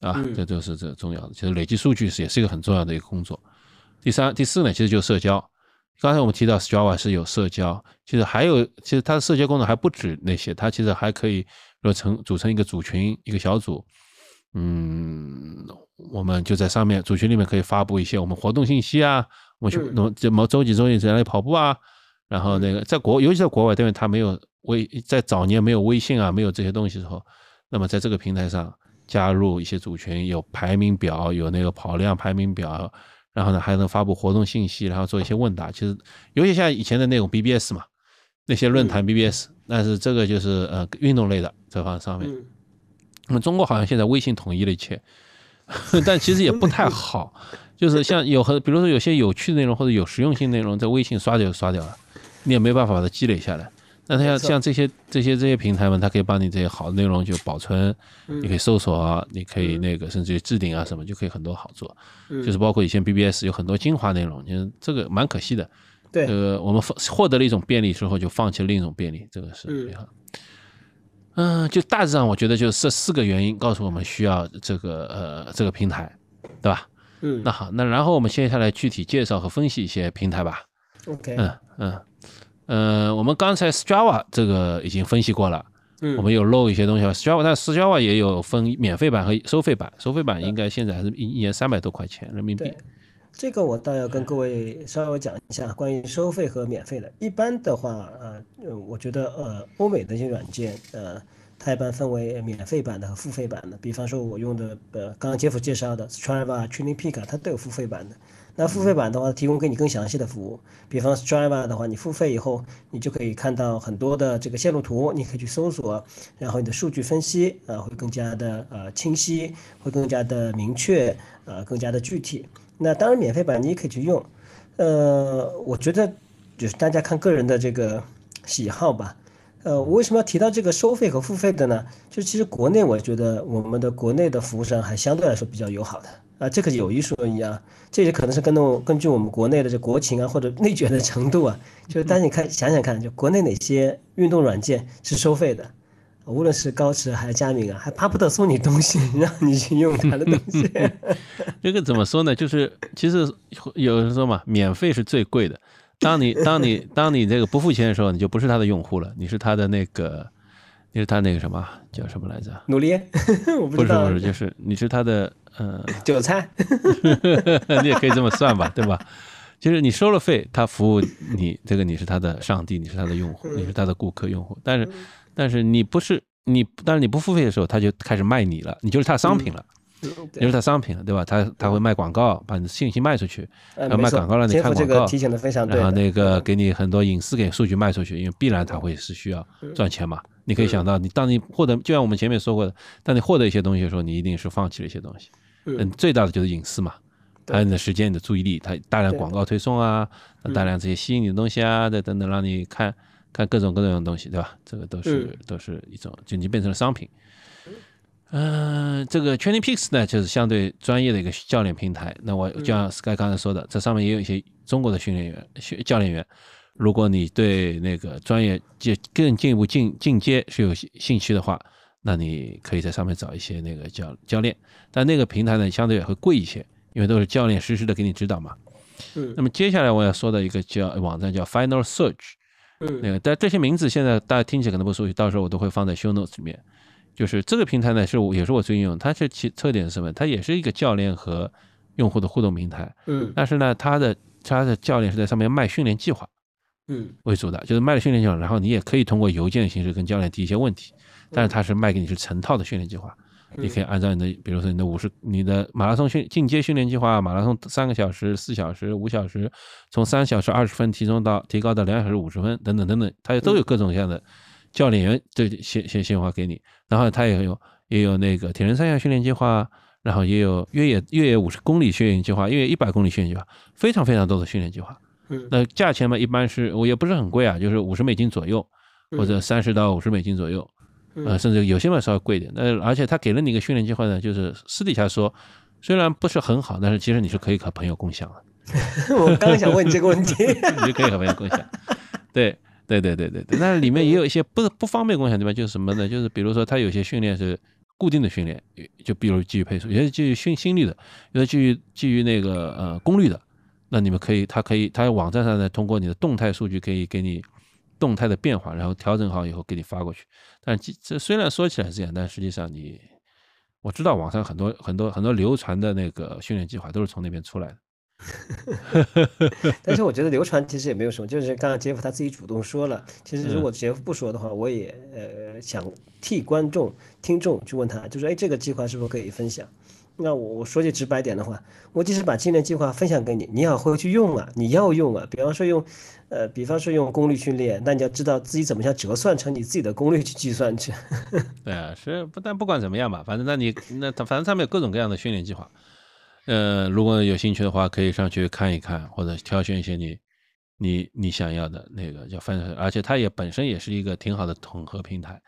啊。这就是这重要的，其实累积数据是也是一个很重要的一个工作。第三、第四呢，其实就是社交。刚才我们提到 Strava 是有社交，其实还有，其实它的社交功能还不止那些，它其实还可以说成组成一个组群、一个小组，嗯，我们就在上面组群里面可以发布一些我们活动信息啊，我们去弄怎么周几周几在哪里跑步啊，然后那个在国，尤其在国外，因为它没有微，在早年没有微信啊，没有这些东西的时候，那么在这个平台上加入一些组群，有排名表，有那个跑量排名表。然后呢，还能发布活动信息，然后做一些问答。其实，尤其像以前的那种 BBS 嘛，那些论坛 BBS，但是这个就是呃运动类的这方上面。那么中国好像现在微信统一了一切，*laughs* 但其实也不太好。就是像有和比如说有些有趣的内容或者有实用性内容，在微信刷掉就刷掉了，你也没办法把它积累下来。那它像像这些这些这些平台们，它可以帮你这些好的内容就保存，你可以搜索啊，你可以那个甚至于置顶啊什么，就可以很多好做。就是包括以前 BBS 有很多精华内容，其实这个蛮可惜的。对，呃，我们获得了一种便利之后，就放弃了另一种便利，这个是。嗯，就大致上我觉得就这四个原因告诉我们需要这个呃这个平台，对吧？嗯。那好，那然后我们接下来具体介绍和分析一些平台吧。OK。嗯嗯。呃，我们刚才 Strava 这个已经分析过了，嗯，我们有漏一些东西。Strava 但 Strava 也有分免费版和收费版，收费版应该现在还是一一年三百多块钱人民币。这个我倒要跟各位稍微讲一下关于收费和免费的。一般的话，呃，我觉得呃，欧美的一些软件，呃，它一般分为免费版的和付费版的。比方说，我用的呃，刚刚杰夫介绍的 Strava、Training Peak，它都有付费版的。那付费版的话，提供给你更详细的服务。比方 Strava 的话，你付费以后，你就可以看到很多的这个线路图，你可以去搜索，然后你的数据分析啊会更加的呃清晰，会更加的明确，呃更加的具体。那当然免费版你也可以去用，呃，我觉得就是大家看个人的这个喜好吧。呃，我为什么要提到这个收费和付费的呢？就其实国内我觉得我们的国内的服务商还相对来说比较友好的。啊，这个有一说一啊，这也可能是跟我根据我们国内的这国情啊，或者内卷的程度啊，就是但是你看想想看，就国内哪些运动软件是收费的，无论是高驰还是佳明啊，还巴不得送你东西，*laughs* 让你去用他的东西。*laughs* 这个怎么说呢？就是其实有人说嘛，免费是最贵的。当你当你当你这个不付钱的时候，你就不是他的用户了，你是他的那个。你是他那个什么叫什么来着？努力？*laughs* 不是不是，就是你是他的呃韭菜，*laughs* 你也可以这么算吧，对吧？就是你收了费，他服务你，这个你是他的上帝，你是他的用户，你是他的顾客用户。但是但是你不是你但是你不付费的时候，他就开始卖你了，你就是他商品了。你是他商品了，对吧？他他会卖广告，把你的信息卖出去，呃，要卖广告让你看广告，提醒的非常对。然后那个给你很多隐私给数据卖出去，因为必然他会是需要赚钱嘛。你可以想到，你当你获得，就像我们前面说过的，当你获得一些东西的时候，你一定是放弃了一些东西。嗯，最大的就是隐私嘛，还有你的时间、你的注意力，它大量广告推送啊，大量这些吸引你的东西啊，再等等，让你看看各种各样的东西，对吧？这个都是都是一种，就你变成了商品。嗯，这个 Training Peaks 呢，就是相对专业的一个教练平台。那我就像 Sky 刚才说的，这上面也有一些中国的训练员、训教练员。如果你对那个专业进更进一步进进阶是有兴趣的话，那你可以在上面找一些那个教教练。但那个平台呢，相对也会贵一些，因为都是教练实时的给你指导嘛。嗯。那么接下来我要说的一个叫网站叫 Final Search。嗯。那个但这些名字现在大家听起来可能不熟悉，到时候我都会放在 Show Notes 里面。就是这个平台呢，是我也是我最近用，它是其特点是什么？它也是一个教练和用户的互动平台，嗯，但是呢，它的它的教练是在上面卖训练计划，嗯，为主的，就是卖了训练计划，然后你也可以通过邮件的形式跟教练提一些问题，但是它是卖给你是成套的训练计划，你可以按照你的，比如说你的五十，你的马拉松训进阶训练计划，马拉松三个小时、四小时、五小时，从三小时二十分提升到提高到两小时五十分，等等等等，它都有各种各样的。教练员这些些鲜花给你，然后它也有也有那个铁人三项训练计划，然后也有越野越野五十公里训练计划，越野一百公里训练计划，非常非常多的训练计划。嗯，那价钱嘛，一般是我也不是很贵啊，就是五十美金左右，或者三十到五十美金左右，呃，甚至有些嘛稍微贵一点。那而且他给了你一个训练计划呢，就是私底下说，虽然不是很好，但是其实你是可以和朋友共享的。*laughs* 我刚想问你这个问题，*laughs* 你就可以和朋友共享，对。对对对对对，那里面也有一些不不方便共享地方，就是什么呢？就是比如说，它有些训练是固定的训练，就比如基于配速，有些基于训心率的，有些基于基于那个呃功率的。那你们可以，它可以，它网站上呢，通过你的动态数据可以给你动态的变化，然后调整好以后给你发过去。但这虽然说起来是这样，但实际上你我知道网上很多很多很多流传的那个训练计划都是从那边出来的。*laughs* 但是我觉得流传其实也没有什么，就是刚刚杰夫他自己主动说了，其实如果杰夫不说的话，我也呃想替观众听众去问他，就说哎这个计划是否可以分享？那我我说句直白点的话，我即使把训练计划分享给你，你要会去用啊，你要用啊。比方说用呃，比方说用功率训练，那你要知道自己怎么样折算成你自己的功率去计算去。*laughs* 对啊，是不但不管怎么样吧，反正那你那他反正他们有各种各样的训练计划。呃，如果有兴趣的话，可以上去看一看，或者挑选一些你你你想要的那个叫分，而且它也本身也是一个挺好的统合平台，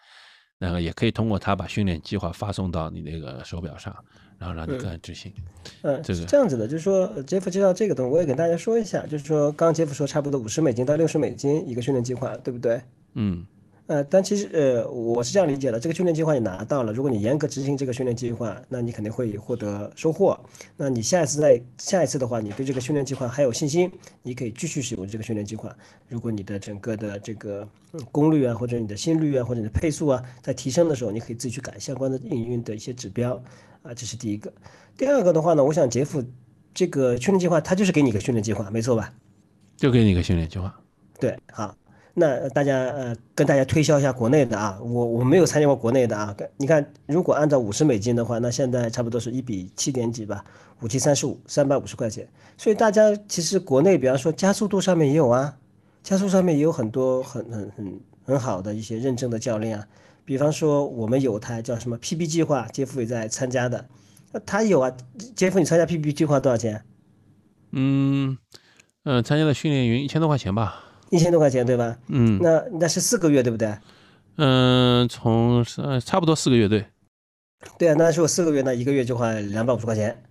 然后也可以通过它把训练计划发送到你那个手表上，然后让你个人执行。嗯，这个这样子的，就是说杰夫介绍这个东西，我也给大家说一下，就是说刚杰夫说差不多五十美金到六十美金一个训练计划，对不对？嗯。呃，但其实呃，我是这样理解的，这个训练计划你拿到了，如果你严格执行这个训练计划，那你肯定会获得收获。那你下一次再下一次的话，你对这个训练计划还有信心，你可以继续使用这个训练计划。如果你的整个的这个功率啊，或者你的心率啊，或者你的配速啊，在提升的时候，你可以自己去改相关的应用的一些指标啊，这是第一个。第二个的话呢，我想杰夫这个训练计划，它就是给你一个训练计划，没错吧？就给你一个训练计划。对，好。那大家呃，跟大家推销一下国内的啊，我我没有参加过国内的啊。你看，如果按照五十美金的话，那现在差不多是一比七点几吧，五七三十五，三百五十块钱。所以大家其实国内，比方说加速度上面也有啊，加速上面也有很多很很很很好的一些认证的教练啊。比方说我们有台叫什么 PB 计划，杰夫也在参加的，他有啊。杰夫，你参加 PB 计划多少钱？嗯嗯，参加了训练营一千多块钱吧。一千多块钱对吧？嗯，那那是四个月对不对？嗯，从呃差不多四个月对。对啊，那是我四个月，那一个月就花两百五十块钱。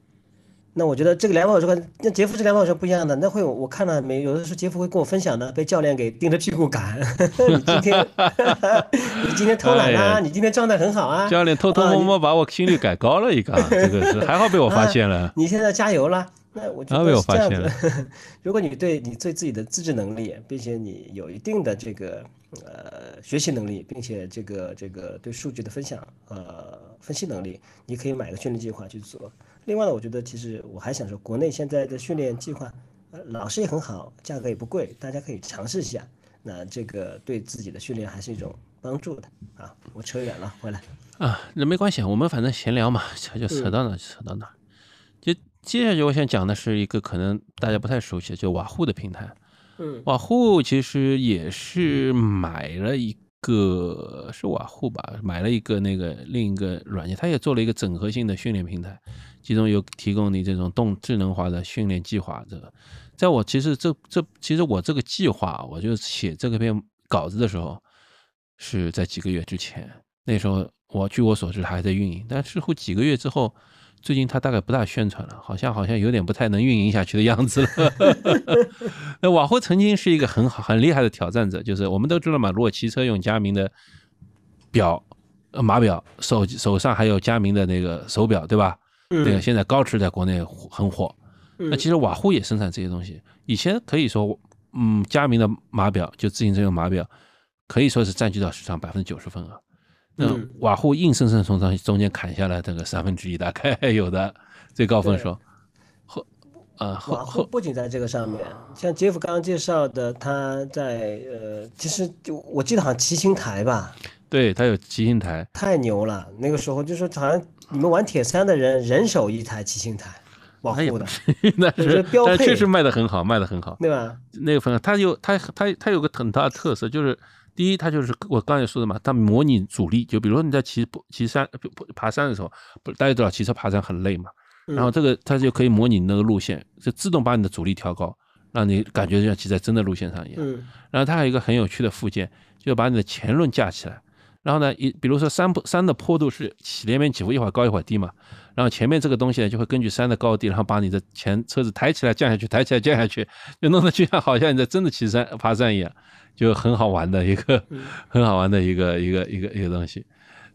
那我觉得这个两百五十块，那杰夫这两百五十不一样的，那会我看了没？有的时候杰夫会跟我分享的，被教练给盯着屁股赶。*laughs* 你今天 *laughs* 你今天偷懒啊？你今天状态很好啊？教练偷偷摸摸把我心率改高了一个，这个是还好被我发现了。你现在加油了。那我觉得是这样子。*laughs* 如果你对你对自己的自制能力，并且你有一定的这个呃学习能力，并且这个这个对数据的分享呃分析能力，你可以买个训练计划去做。另外呢，我觉得其实我还想说，国内现在的训练计划，呃，老师也很好，价格也不贵，大家可以尝试一下。那这个对自己的训练还是一种帮助的啊。我扯远了，回来啊，那没关系，我们反正闲聊嘛，*laughs* 扯就扯到哪就扯到哪。就接下去我想讲的是一个可能大家不太熟悉的，就瓦户的平台。嗯，瓦户其实也是买了一个，是瓦户吧，买了一个那个另一个软件，它也做了一个整合性的训练平台，其中有提供你这种动智能化的训练计划。这个，在我其实这这其实我这个计划，我就写这个篇稿子的时候，是在几个月之前，那时候我据我所知还在运营，但似乎几个月之后。最近他大概不大宣传了，好像好像有点不太能运营下去的样子了。*laughs* 那瓦霍曾经是一个很好很厉害的挑战者，就是我们都知道嘛，如果骑车用佳明的表、呃码表，手手上还有佳明的那个手表，对吧？对，现在高驰在国内很火。那其实瓦户也生产这些东西。以前可以说，嗯，佳明的码表就自行车用码表，可以说是占据到市场百分之九十份额。嗯，瓦户硬生生从中中间砍下来这个三分之一，大概有的 *laughs* 最高分数。后，啊，瓦户不仅在这个上面，像杰夫刚刚介绍的，他在呃，其实就我记得好像七星台吧，对他有七星台，太牛了。那个时候就说好像你们玩铁三的人人手一台七星台，瓦户的，*laughs* 那是标配，确实卖的很好，卖的很好，对吧？那个分，他有他他他有个很大的特色就是。第一，它就是我刚才说的嘛，它模拟阻力。就比如说你在骑骑山、爬山的时候，不大家知道骑车爬山很累嘛。然后这个它就可以模拟那个路线，就自动把你的阻力调高，让你感觉就像骑在真的路线上一样。然后它还有一个很有趣的附件，就把你的前轮架起来。然后呢，一比如说山坡山的坡度是起连绵起伏，一会儿高一会儿低嘛。然后前面这个东西呢，就会根据山的高低，然后把你的前车子抬起来、降下去、抬起来、降下去，就弄得就像好像你在真的骑山爬山一样。就很好玩的一个，*laughs* 很好玩的一个一个一个一个东西，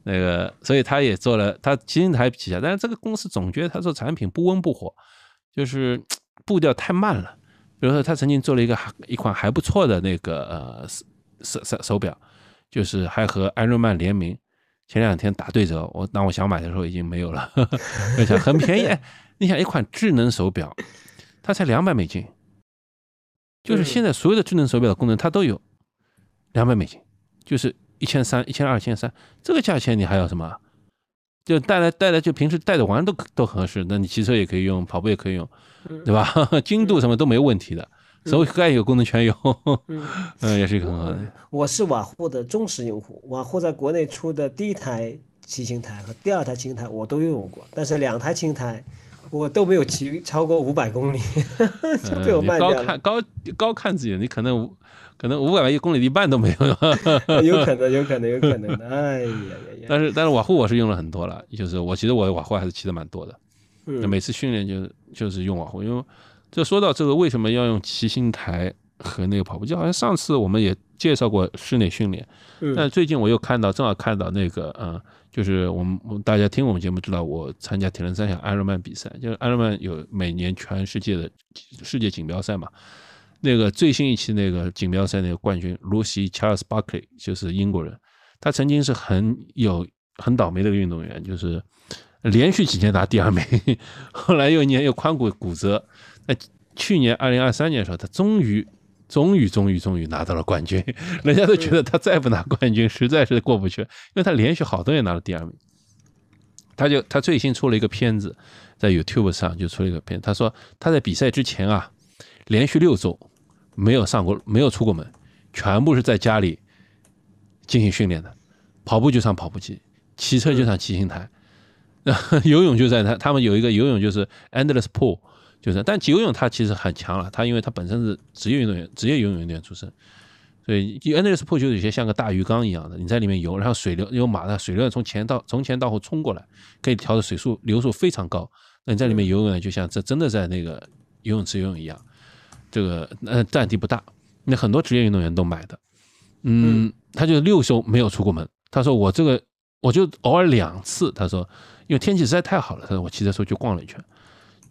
那个，所以他也做了，他骑行台旗下，但是这个公司总觉得他做产品不温不火，就是步调太慢了。比如说，他曾经做了一个一款还不错的那个呃手手手表，就是还和艾瑞曼联名，前两天打对折，我当我想买的时候已经没有了，*laughs* 而且很便宜。你想一款智能手表，它才两百美金，就是现在所有的智能手表的功能它都有。两百美金，就是一千三、一千二、一千三，这个价钱你还要什么？就带来带来，就平时带着玩都都合适。那你骑车也可以用，跑步也可以用，对吧？*laughs* 精度什么都没问题的，所有该有功能全有。*laughs* 嗯，也是一个很好的。我是瓦户的忠实用户，瓦户在国内出的第一台骑行台和第二台骑行台我都拥有过，但是两台骑行台我都没有骑超过五百公里，*laughs* 就被我卖掉了。高看高高看自己，你可能。可能五百一公里一半都没有，*laughs* 有可能，有可能，有可能。*laughs* 哎呀呀呀！但是，但是瓦户我是用了很多了，就是我其实我瓦户还是骑的蛮多的。嗯，每次训练就是就是用瓦户，因为就说到这个为什么要用骑行台和那个跑步机，好像上次我们也介绍过室内训练。嗯。但最近我又看到，正好看到那个，嗯，就是我们大家听我们节目知道，我参加铁人三项艾瑞曼比赛，就是艾瑞曼有每年全世界的世界锦标赛嘛。那个最新一期那个锦标赛那个冠军 Lucy Charles Buckley 就是英国人，他曾经是很有很倒霉的运动员，就是连续几年拿第二名，*laughs* 后来又一年又髋骨骨折，那去年二零二三年的时候，他终于终于终于终于拿到了冠军，*laughs* 人家都觉得他再不拿冠军实在是过不去，因为他连续好多年拿了第二名，他就他最新出了一个片子，在 YouTube 上就出了一个片，他说他在比赛之前啊。连续六周没有上过，没有出过门，全部是在家里进行训练的。跑步就上跑步机，骑车就上骑行台，*laughs* 游泳就在他他们有一个游泳就是 endless pool，就是。但游泳他其实很强了，他因为他本身是职业运动员，职业游泳运动员出身，所以 endless pool 就有些像个大鱼缸一样的，你在里面游，然后水流有马的水流从前到从前到后冲过来，可以调的水速流速非常高。那你在里面游泳呢，就像这真的在那个游泳池游泳一样。这个呃占地不大，那很多职业运动员都买的，嗯，他就六周没有出过门。他说我这个我就偶尔两次，他说因为天气实在太好了，他说我骑着车去逛了一圈，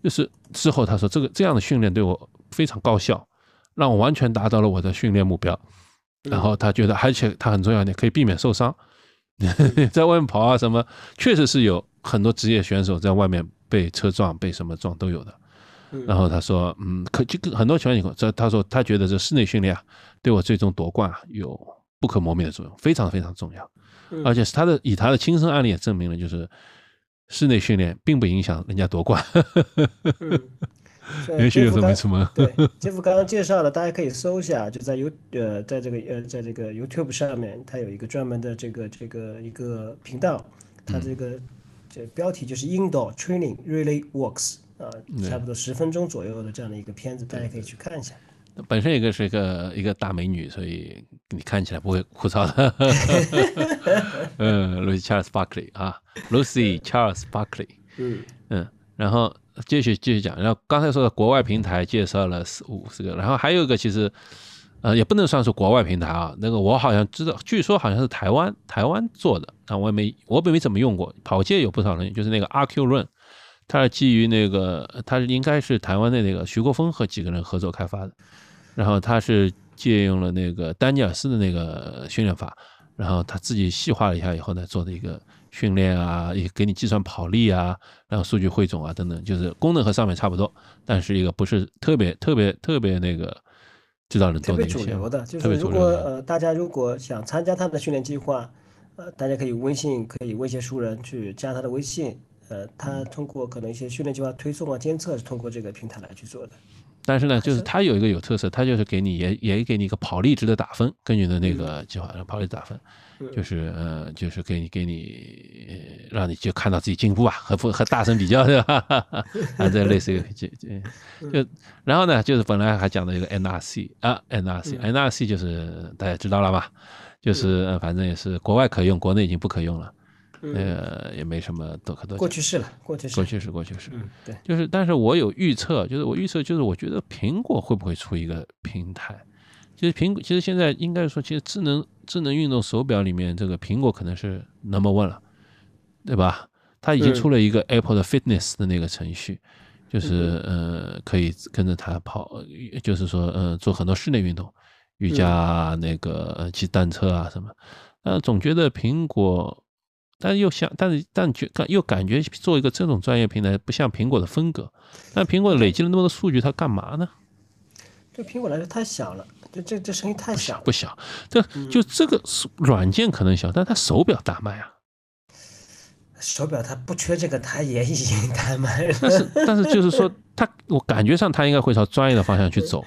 就是之后他说这个这样的训练对我非常高效，让我完全达到了我的训练目标。然后他觉得而且他很重要一点可以避免受伤，*laughs* 在外面跑啊什么，确实是有很多职业选手在外面被车撞被什么撞都有的。然后他说，嗯，可就很多情况，这他说他觉得这室内训练啊，对我最终夺冠啊有不可磨灭的作用，非常非常重要。而且是他的以他的亲身案例也证明了，就是室内训练并不影响人家夺冠。*laughs* 连续有这么出门？对，杰夫刚刚介绍了，大家可以搜一下，就在 You 呃，在这个呃，在这个 YouTube 上面，它有一个专门的这个这个一个频道，它这个这标题就是 Indoor Training Really Works 啊，差不多十分钟左右的这样的一个片子，大家可以去看一下。本身一个是一个一个大美女，所以你看起来不会枯燥的。*laughs* 嗯，Lucy Charles Barkley 啊，Lucy Charles Barkley。嗯嗯，然后继续继续讲，然后刚才说的国外平台介绍了四五十个，然后还有一个其实呃也不能算是国外平台啊，那个我好像知道，据说好像是台湾台湾做的，但我也没我也没怎么用过。跑界有不少人，就是那个 RQ Run，它是基于那个它应该是台湾的那个徐国峰和几个人合作开发的。然后他是借用了那个丹尼尔斯的那个训练法，然后他自己细化了一下以后呢，做的一个训练啊，也给你计算跑力啊，然后数据汇总啊等等，就是功能和上面差不多，但是一个不是特别特别特别那个知道人做的。特别主流的，就是如果呃大家如果想参加他的训练计划，呃大家可以微信可以威胁熟人去加他的微信，呃他通过可能一些训练计划推送啊监测是通过这个平台来去做的。但是呢，就是它有一个有特色，它就是给你也也给你一个跑力值的打分，根据的那个计划跑力打分，就是呃就是给你给你让你就看到自己进步啊，和和大神比较对吧？*laughs* 啊，这类似于就就就然后呢，就是本来还讲的一个 NRC 啊，NRC，NRC 就是大家知道了吧？就是反正也是国外可用，国内已经不可用了。呃，也没什么多可多。过去式了，过去式，过去式，过去式。嗯，对，就是，但是我有预测，就是我预测，就是我觉得苹果会不会出一个平台？其实苹果，其实现在应该说，其实智能智能运动手表里面，这个苹果可能是 number one 了，对吧？它已经出了一个 Apple 的 Fitness 的那个程序，就是呃，可以跟着它跑，就是说，呃，做很多室内运动，瑜伽，那个骑单车啊什么。呃，总觉得苹果。但是又像，但是但觉感又感觉做一个这种专业平台不像苹果的风格。但苹果累积了那么多数据，它干嘛呢？对苹果来说太小了，这这这声音太小。不小，这就这个软件可能小，但它手表大卖啊。手表它不缺这个，它也已经大卖了。但是但是就是说，它我感觉上它应该会朝专业的方向去走，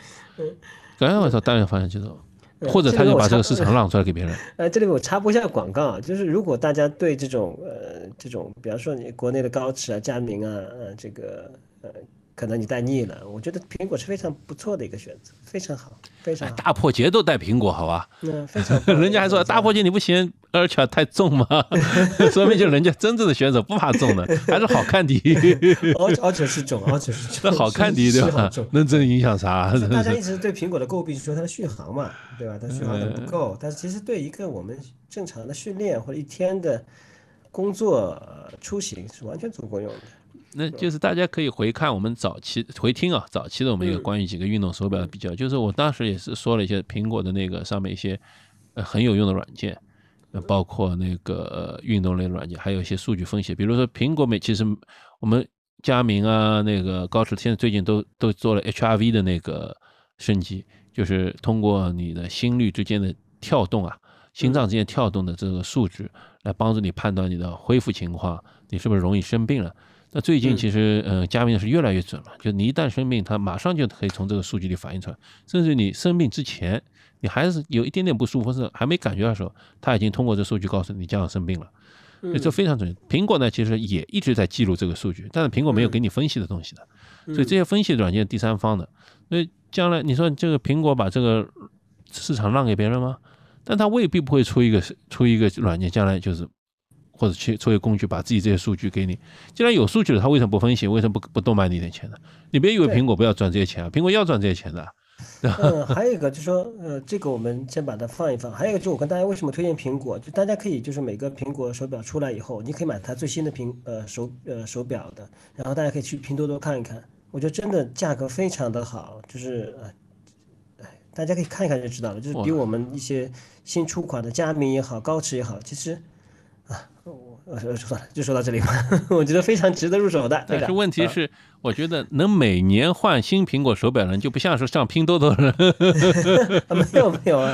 感觉会朝专业方向去走。或者他就把这个市场 *laughs* 让出来给别人。呃，这里我插播一下广告啊，就是如果大家对这种呃这种，比方说你国内的高驰啊、佳明啊，呃这个呃。可能你带腻了，我觉得苹果是非常不错的一个选择，非常好，非常好大破节都带苹果，好吧？嗯，非常。*laughs* 人家还说大破节你不嫌而且太重吗？*laughs* 说明就人家真正的选手不怕重的，还是好看的。而而且是重，而且是重。*laughs* 那好看的对吧？那这影响啥？大家一直对苹果的诟病是说它的续航嘛，对吧？它续航不够，但是其实对一个我们正常的训练或者一天的工作出行是完全足够用的。那就是大家可以回看我们早期回听啊，早期的我们一个关于几个运动手表的比较，就是我当时也是说了一些苹果的那个上面一些呃很有用的软件，包括那个运动类软件，还有一些数据分析，比如说苹果每其实我们佳明啊那个高驰现在最近都都做了 HRV 的那个升级，就是通过你的心率之间的跳动啊，心脏之间跳动的这个数值来帮助你判断你的恢复情况，你是不是容易生病了。那最近其实，呃，加密是越来越准了。就你一旦生病，它马上就可以从这个数据里反映出来。甚至你生病之前，你还是有一点点不舒服，是还没感觉的时候，它已经通过这数据告诉你将要生病了。所以这非常准。苹果呢，其实也一直在记录这个数据，但是苹果没有给你分析的东西的。所以这些分析软件第三方的。所以将来你说这个苹果把这个市场让给别人吗？但它未必不会出一个出一个软件，将来就是。或者去作为工具，把自己这些数据给你。既然有数据了，他为什么不分析？为什么不不多卖你一点钱呢？你别以为苹果不要赚这些钱啊，苹果要赚这些钱的。嗯，*laughs* 还有一个就是说，呃，这个我们先把它放一放。还有一个，就我跟大家为什么推荐苹果？就大家可以就是每个苹果手表出来以后，你可以买它最新的苹呃手呃手表的，然后大家可以去拼多多看一看。我觉得真的价格非常的好，就是呃，大家可以看一看就知道了，就是比我们一些新出款的佳明也好，高驰也好，其实。呃，算了，就说到这里吧。*laughs* 我觉得非常值得入手的。但是问题是，我觉得能每年换新苹果手表的人，就不像是上拼多多的人。*laughs* 没有没有啊，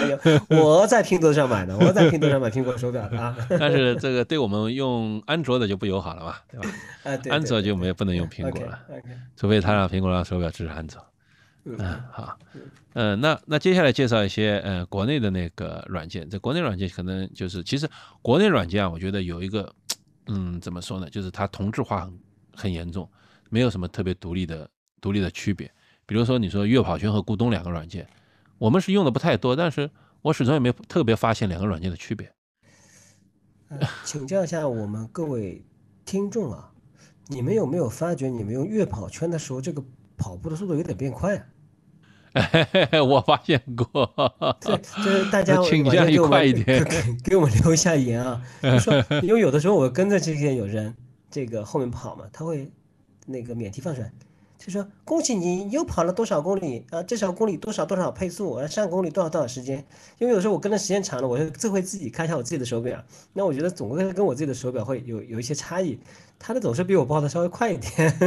有我在拼多多上买的，我在拼多多上买苹果手表的啊。*laughs* 但是这个对我们用安卓的就不友好了嘛，对吧？啊，对。安卓就没不能用苹果了，除非他让苹果让手表支持安卓。嗯，好。嗯，那那接下来介绍一些呃国内的那个软件，在国内软件可能就是其实国内软件啊，我觉得有一个嗯怎么说呢，就是它同质化很很严重，没有什么特别独立的独立的区别。比如说你说悦跑圈和咕咚两个软件，我们是用的不太多，但是我始终也没特别发现两个软件的区别。请教一下我们各位听众啊，你们有没有发觉你们用悦跑圈的时候，这个跑步的速度有点变快啊？*laughs* 我发现过，对，就是大家倾向于快一点，*laughs* 给我们留下言啊。*laughs* 就说，因为有的时候我跟着这些有人这个后面跑嘛，他会那个免提放出来，就说恭喜你又跑了多少公里啊，多少公里多少多少配速，啊，上公里多少多少时间。因为有时候我跟的时间长了，我就最会自己看一下我自己的手表，那我觉得总归跟我自己的手表会有有一些差异。他的总是比我报的稍微快一点，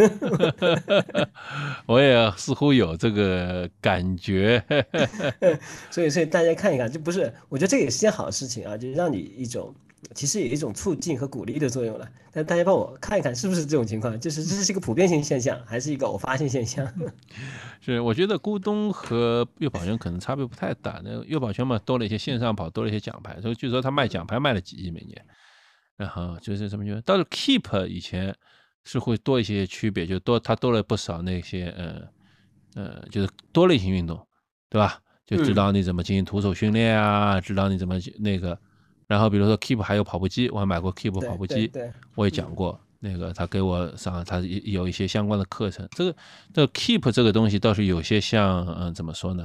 *laughs* 我也似乎有这个感觉，*laughs* 所以所以大家看一看，就不是，我觉得这也是件好事情啊，就让你一种其实有一种促进和鼓励的作用了。但大家帮我看一看是不是这种情况，就是这是一个普遍性现象，还是一个偶发性现象？*laughs* 是，我觉得咕咚和悦跑圈可能差别不太大，那悦跑圈嘛多了一些线上跑，多了一些奖牌，所以据说他卖奖牌卖了几亿每年。然后就是什么就，倒是 Keep 以前是会多一些区别，就多它多了不少那些，呃呃，就是多类型运动，对吧？就知道你怎么进行徒手训练啊，知道你怎么那个。然后比如说 Keep 还有跑步机，我还买过 Keep 跑步机，我也讲过那个，他给我上，他有一些相关的课程。这个这个 Keep 这个东西倒是有些像，嗯，怎么说呢？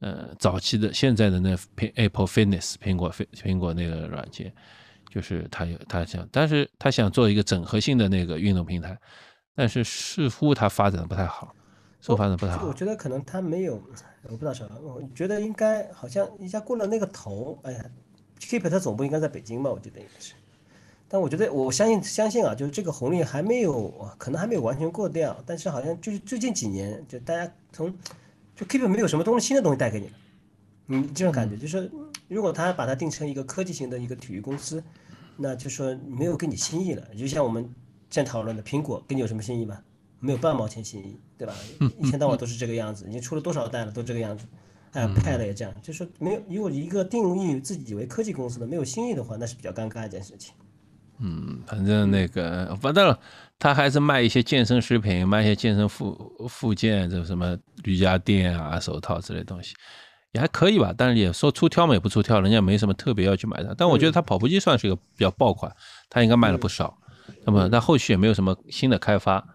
呃，早期的现在的那苹 Apple Fitness 苹果苹苹果那个软件。就是他有他想，但是他想做一个整合性的那个运动平台，但是似乎他发展的不太好，似乎发展不太好。我觉得可能他没有，我不知道什么，我觉得应该好像一下过了那个头，哎呀，Keep 它总部应该在北京吧，我觉得应该是。但我觉得我相信相信啊，就是这个红利还没有，可能还没有完全过掉，但是好像就是最近几年，就大家从就 Keep 没有什么东西新的东西带给你了，嗯，这种感觉就是如果他把它定成一个科技型的一个体育公司。那就说没有给你新意了，就像我们现在讨论的苹果，给你有什么新意吗？没有半毛钱新意，对吧？*laughs* 一天到晚都是这个样子，已经出了多少代了，都这个样子。哎，Pad 也这样，就是没有，如果一个定义自己为科技公司的没有新意的话，那是比较尴尬一件事情。嗯，反正那个，反正他还是卖一些健身食品，卖一些健身附附件，这什么瑜伽垫啊、手套之类东西。也还可以吧，但是也说出挑嘛，也不出挑，人家没什么特别要去买的。但我觉得他跑步机算是一个比较爆款，他应该卖了不少。那么他后续也没有什么新的开发。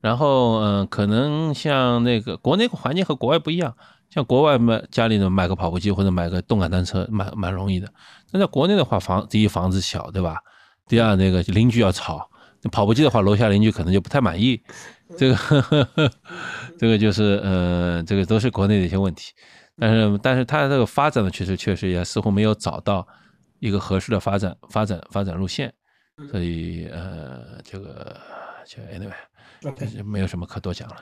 然后嗯，可能像那个国内环境和国外不一样，像国外买家里呢买个跑步机或者买个动感单车蛮蛮容易的。那在国内的话，房第一房子小，对吧？第二那个邻居要吵，那跑步机的话，楼下邻居可能就不太满意。这个呵呵 *laughs* 这个就是呃，这个都是国内的一些问题。但是，但是它这个发展的，确实确实也似乎没有找到一个合适的发展发展发展路线，所以呃，这个就 anyway，没有什么可多讲了。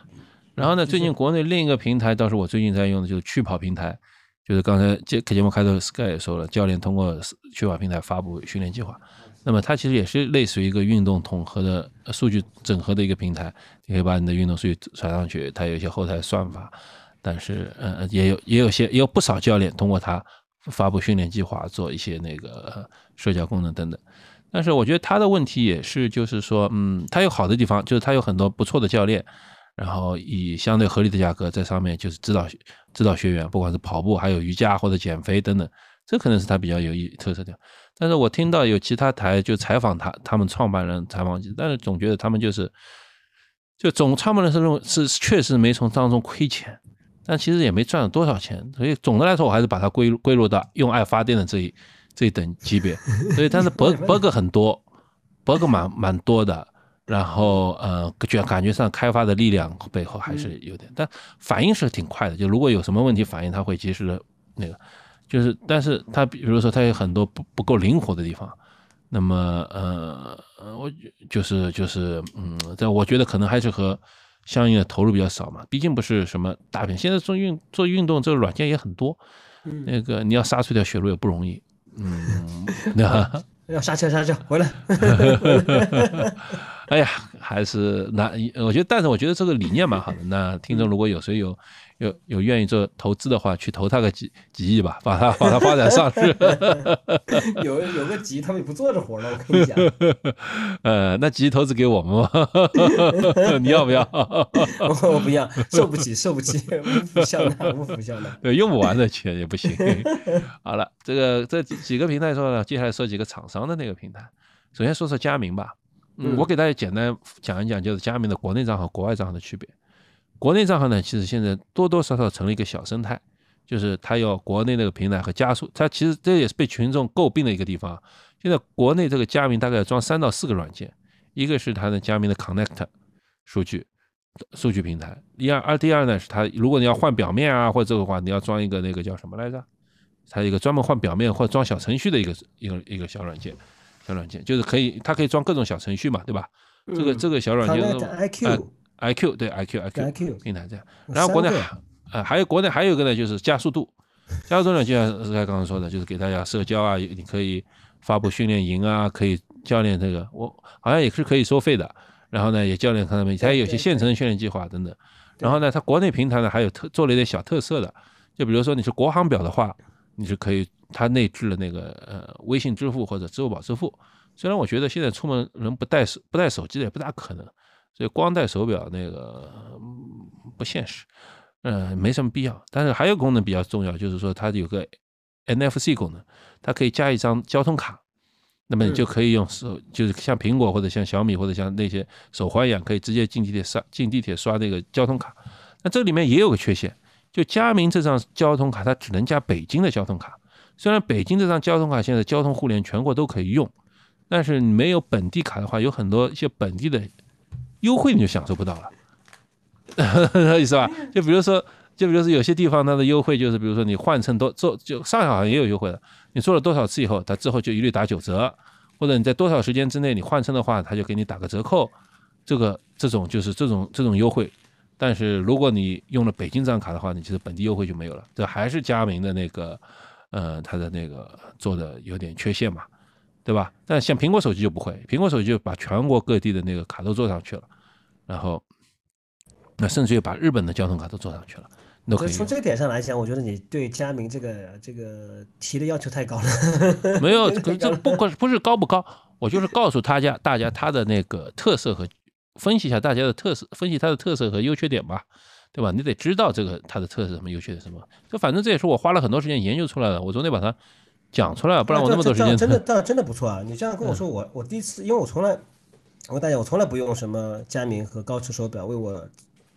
然后呢，最近国内另一个平台倒是我最近在用的，就是趣跑平台，就是刚才节节目开头 Sky 也说了，教练通过趣跑平台发布训练计划，那么它其实也是类似于一个运动统合的数据整合的一个平台，你可以把你的运动数据传上去，它有一些后台算法。但是，呃，也有也有些也有不少教练通过它发布训练计划，做一些那个社交功能等等。但是我觉得它的问题也是，就是说，嗯，它有好的地方，就是它有很多不错的教练，然后以相对合理的价格在上面就是指导指导学员，不管是跑步，还有瑜伽或者减肥等等，这可能是他比较有意特色的。但是我听到有其他台就采访他，他们创办人采访，但是总觉得他们就是，就总创办人是认为是确实没从当中亏钱。但其实也没赚了多少钱，所以总的来说，我还是把它归归入到用爱发电的这一这一等级别。所以，但是 bug bug 很多，bug 蛮蛮多的。然后，呃，觉感觉上开发的力量背后还是有点，但反应是挺快的。就如果有什么问题反应，它会及时的那个。就是，但是它比如说它有很多不不够灵活的地方，那么呃呃，我就是就是嗯，在我觉得可能还是和相应的投入比较少嘛，毕竟不是什么大片。现在做运做运动，这个软件也很多，那个你要杀出条血路也不容易。嗯，*laughs* 那要刹车刹车回来。*laughs* *laughs* 哎呀，还是那我觉得，但是我觉得这个理念蛮好的。那听众如果有谁有。有有愿意做投资的话，去投他个几几亿吧，把它把它发展上市。*laughs* 有有个几亿，他们也不做这活了。我跟你讲，*laughs* 呃，那几亿投资给我们吗？*laughs* 你要不要？我我不要，受不起，受不起，无福消纳，无福消纳。对，用不完的钱也不行。好了，这个这几个平台说了，接下来说几个厂商的那个平台。首先说说佳明吧，我给大家简单讲一讲，就是佳明的国内账号、国外账号的区别。国内账号呢，其实现在多多少少成了一个小生态，就是它有国内那个平台和加速，它其实这也是被群众诟病的一个地方。现在国内这个佳明大概要装三到四个软件，一个是它的佳明的 Connect 数据数据平台，第二二第二呢是它如果你要换表面啊或者这个话，你要装一个那个叫什么来着？它一个专门换表面或者装小程序的一个一个一个小软件，小软件就是可以它可以装各种小程序嘛，对吧？这个这个小软件。I Q 对 I Q I Q 平台这样，然后国内啊还有国内还有一个呢，就是加速度，加速度呢就像是刚刚说的，就是给大家社交啊，你可以发布训练营啊，可以教练这个，我好像也是可以收费的。然后呢，也教练看到没，它也有些现成的训练计划等等。然后呢，它国内平台呢还有特做了一点小特色的，就比如说你是国行表的话，你是可以它内置了那个呃微信支付或者支付宝支付。虽然我觉得现在出门人不带手不带手机的也不大可能。所以光带手表那个不现实，嗯，没什么必要。但是还有功能比较重要，就是说它有个 NFC 功能，它可以加一张交通卡，那么你就可以用手，就是像苹果或者像小米或者像那些手环一样，可以直接进地铁刷进地铁刷那个交通卡。那这里面也有个缺陷，就佳明这张交通卡它只能加北京的交通卡。虽然北京这张交通卡现在交通互联全国都可以用，但是你没有本地卡的话，有很多一些本地的。优惠你就享受不到了，*laughs* 意思吧？就比如说，就比如说有些地方它的优惠就是，比如说你换乘多做，就上海好像也有优惠的。你做了多少次以后，它之后就一律打九折，或者你在多少时间之内你换乘的话，它就给你打个折扣。这个这种就是这种这种优惠。但是如果你用了北京这张卡的话，你其实本地优惠就没有了。这还是佳明的那个，呃，它的那个做的有点缺陷嘛。对吧？但像苹果手机就不会，苹果手机就把全国各地的那个卡都做上去了，然后那甚至于把日本的交通卡都做上去了，那可以。从这个点上来讲，我觉得你对佳明这个这个提的要求太高了。*laughs* 没有，*laughs* 这不管不是高不高，我就是告诉大家，大家它的那个特色和分析一下大家的特色，分析它的特色和优缺点吧，对吧？你得知道这个它的特色什么，优缺点什么。就反正这也是我花了很多时间研究出来的，我总得把它。讲出来，不然我那么多时间真的，但真的不错啊！你这样跟我说，我我第一次，因为我从来，我跟大家，我从来不用什么佳明和高驰手表为我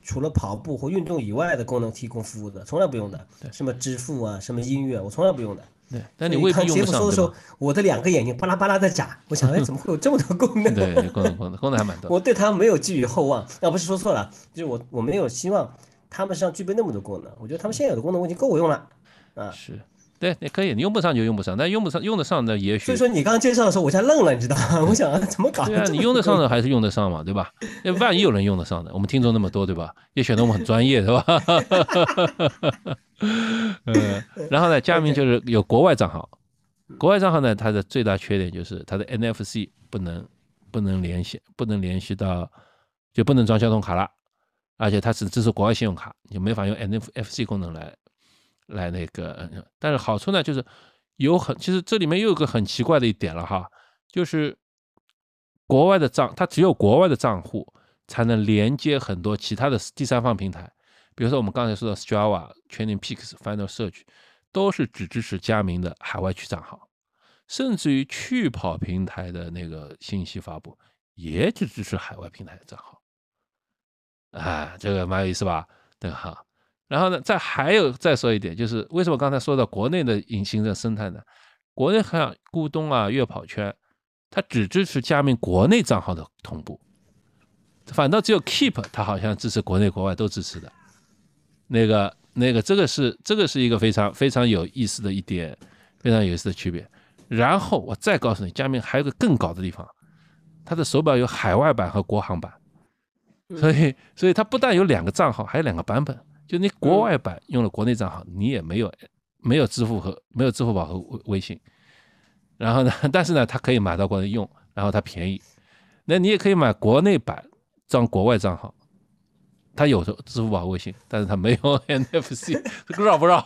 除了跑步或运动以外的功能提供服务的，从来不用的。什么支付啊，什么音乐，我从来不用的。对，但你未必用不上。的时候，我的两个眼睛巴拉巴拉在眨，我想，哎，*laughs* 怎么会有这么多功能？对，功能 *laughs* 功能功能还蛮多。我对它没有寄予厚望，啊，不是说错了，就是我我没有希望他们身上具备那么多功能。我觉得他们现有的功能我已经够我用了，啊。是。对，你可以，你用不上就用不上，但用不上用得上的也许。所以说你刚刚介绍的时候，我才愣了，你知道吗？*laughs* 我想怎么搞？对啊，你用得上的还是用得上嘛，对吧？那万一有人用得上的，我们听众那么多，对吧？也显得我们很专业，是吧？*laughs* 嗯，然后呢，佳明就是有国外账号，国外账号呢，它的最大缺点就是它的 NFC 不能不能联系，不能联系到，就不能装交通卡了，而且它只支持国外信用卡，就没法用 NFC 功能来。来那个，但是好处呢，就是有很，其实这里面又有个很奇怪的一点了哈，就是国外的账，它只有国外的账户才能连接很多其他的第三方平台，比如说我们刚才说的 Strava、Training Peaks、Final Search，都是只支持佳明的海外区账号，甚至于趣跑平台的那个信息发布也只支持海外平台的账号，啊，这个蛮有意思吧？对哈。然后呢，再还有再说一点，就是为什么刚才说到国内的隐形的生态呢？国内像咕咚啊、悦跑圈，它只支持加密国内账号的同步，反倒只有 Keep 它好像支持国内国外都支持的。那个那个，这个是这个是一个非常非常有意思的一点，非常有意思的区别。然后我再告诉你，佳明还有个更搞的地方，它的手表有海外版和国行版，所以所以它不但有两个账号，还有两个版本。就你国外版用了国内账号，你也没有没有支付和没有支付宝和微微信。然后呢，但是呢，它可以买到国内用，然后它便宜。那你也可以买国内版装国外账号。他有支付宝、微信，但是他没有 *laughs* NFC，绕不绕？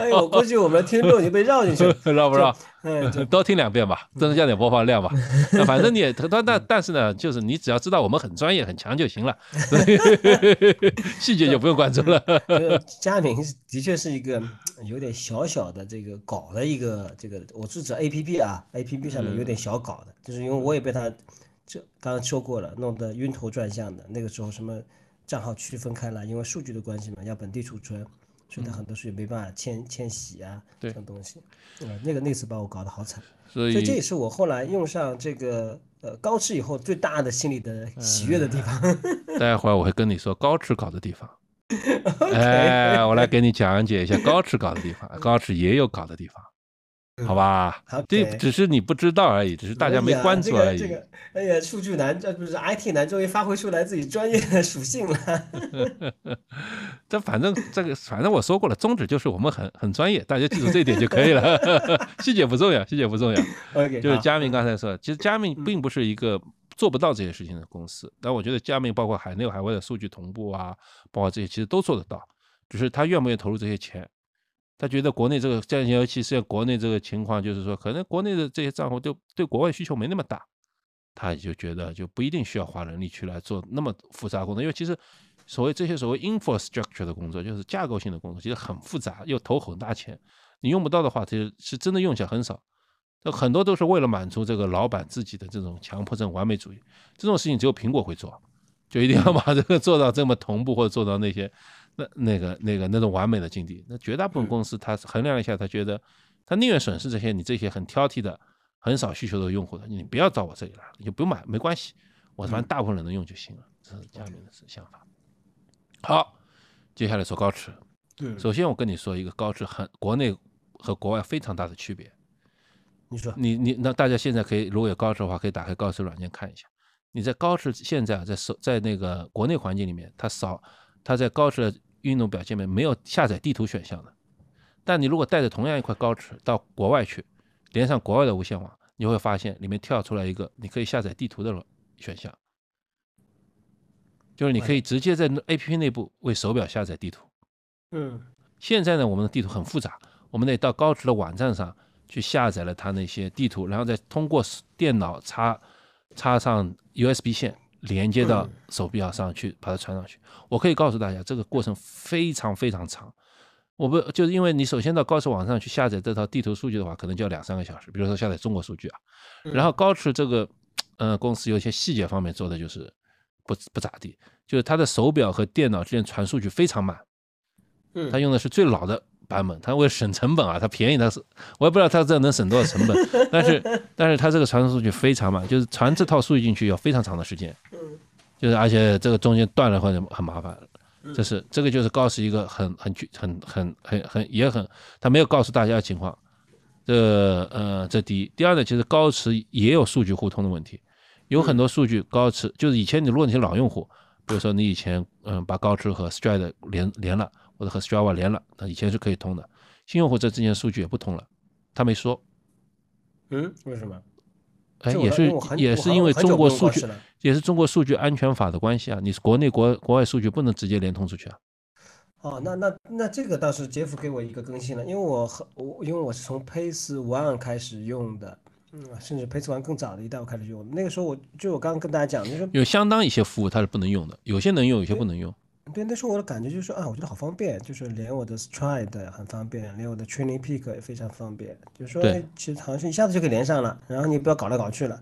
哎呦，我估计我们听众已经被绕进去了，*laughs* 绕不绕？嗯，多听两遍吧，增加点播放量吧。*laughs* 反正你也，但但但是呢，就是你只要知道我们很专业、很强就行了，细节就不用关注了。佳明的确是一个有点小小的这个搞的一个这个，我是指 APP 啊，APP 上面有点小搞的，就是因为我也被他这刚刚说过了，弄得晕头转向的。那个时候什么？账号区分开来，因为数据的关系嘛，要本地储存，所以它很多数据没办法迁迁徙啊，这种东西。嗯，那个那次把我搞得好惨，所以这也是我后来用上这个呃高驰以后最大的心里的喜悦的地方。*laughs* 待会儿我会跟你说高驰搞的地方。*laughs* 哎，我来给你讲解一下高驰搞的地方，高驰也有搞的地方。好吧，这只是你不知道而已，只是大家没关注而已。这个，哎呀，数据男，这不是 IT 男，终于发挥出来自己专业的属性了。*laughs* 这反正这个，反正我说过了，宗旨就是我们很很专业，大家记住这一点就可以了。*laughs* 细节不重要，细节不重要。OK，就是佳明刚才说，其实佳明并不是一个做不到这些事情的公司，但我觉得佳明包括海内海外的数据同步啊，包括这些，其实都做得到，只是他愿不愿意投入这些钱。他觉得国内这个，这样尤其是国内这个情况，就是说，可能国内的这些账户都对国外需求没那么大，他就觉得就不一定需要花人力去来做那么复杂工作。因为其实所谓这些所谓 infrastructure 的工作，就是架构性的工作，其实很复杂，又投很大钱，你用不到的话，其实是真的用起来很少。那很多都是为了满足这个老板自己的这种强迫症、完美主义，这种事情只有苹果会做，就一定要把这个做到这么同步，或者做到那些。那那个那个那种完美的境地，那绝大部分公司他衡量一下，他觉得他宁愿损失这些你这些很挑剔的、很少需求的用户的，你不要到我这里来，你就不用买，没关系，我反正大部分人能用就行了，这是佳明的想法。好，接下来说高驰。对首先我跟你说一个高驰很国内和国外非常大的区别。你说，你你那大家现在可以如果有高驰的话，可以打开高驰软件看一下。你在高驰现在在手在那个国内环境里面，它扫。它在高驰的运动表现里面没有下载地图选项的，但你如果带着同样一块高驰到国外去，连上国外的无线网，你会发现里面跳出来一个你可以下载地图的选项，就是你可以直接在 APP 内部为手表下载地图。嗯，现在呢，我们的地图很复杂，我们得到高驰的网站上去下载了它那些地图，然后再通过电脑插插上 USB 线。连接到手表上去，把它传上去。我可以告诉大家，这个过程非常非常长。我不就是因为你首先到高驰网上去下载这套地图数据的话，可能就要两三个小时。比如说下载中国数据啊，然后高驰这个呃公司有些细节方面做的就是不不咋地，就是它的手表和电脑之间传数据非常慢。嗯，它用的是最老的。版本，它为了省成本啊，它便宜，它是我也不知道它这能省多少成本，*laughs* 但是但是它这个传输数据非常慢，就是传这套数据进去要非常长的时间，就是而且这个中间断了或者很麻烦，这是这个就是高驰一个很很具很很很很也很，他没有告诉大家的情况，这呃这第一，第二呢，其实高驰也有数据互通的问题，有很多数据高驰就是以前你如果你是老用户，比如说你以前嗯把高驰和 Stride 连连了。或者和 Strava 连了，那以前是可以通的。新用户这之间数据也不通了，他没说。嗯，为什么？哎，也是也是因为中国数据，也是中国数据安全法的关系啊。你是国内国国外数据不能直接连通出去啊。哦，那那那这个倒是杰夫给我一个更新了，因为我和我因为我是从 Pace One 开始用的，嗯，甚至 Pace One 更早的一代我开始用。那个时候我就我刚刚跟大家讲，就是有相当一些服务它是不能用的，有些能用，有些不能用。对，那时候我的感觉就是啊，我觉得好方便，就是连我的 Stride 很方便，连我的 Training Peak 也非常方便。就是说，其实好像是一下子就可以连上了，然后你不要搞来搞去了。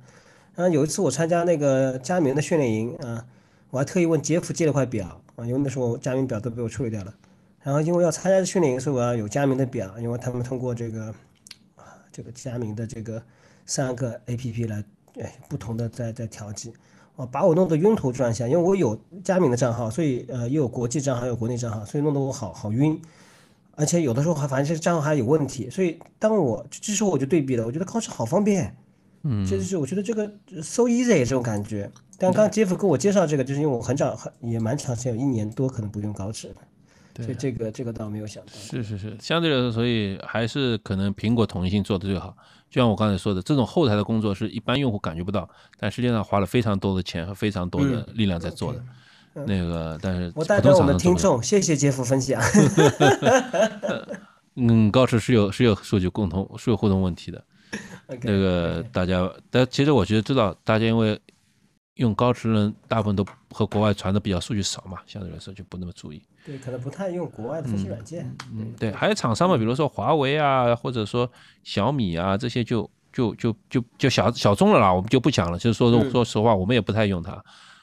然后有一次我参加那个佳明的训练营啊，我还特意问杰夫借了块表啊，因为那时候佳明表都被我处理掉了。然后因为要参加训练营，所以我要有佳明的表，因为他们通过这个啊这个佳明的这个三个 APP 来哎不同的在在调剂。哦，把我弄得晕头转向，因为我有佳明的账号，所以呃又有国际账号，有国内账号，所以弄得我好好晕。而且有的时候还反正这个账号还有问题，所以当我这时候我就对比了，我觉得高驰好方便，嗯，这就是我觉得这个 so easy 这种感觉。但刚刚杰夫跟我介绍这个，就是因为我很早很也蛮长时间，有一年多可能不用高驰的，所以这个这个倒没有想到。是是是，相对来说，所以还是可能苹果统一性做的最好。就像我刚才说的，这种后台的工作是一般用户感觉不到，但实际上花了非常多的钱和非常多的力量在做的。那个，但是我代表我们听众，谢谢杰夫分享。*laughs* 嗯，高驰是有是有数据共同是有互动问题的。*laughs* 那个大家，但其实我觉得知道，大家因为用高驰人大部分都和国外传的比较数据少嘛，相对来说就不那么注意。对，可能不太用国外的分析软件。嗯，对，还有厂商嘛，比如说华为啊，或者说小米啊，这些就就就就就小小众了啦，我们就不讲了。就是说，说实话，我们也不太用它。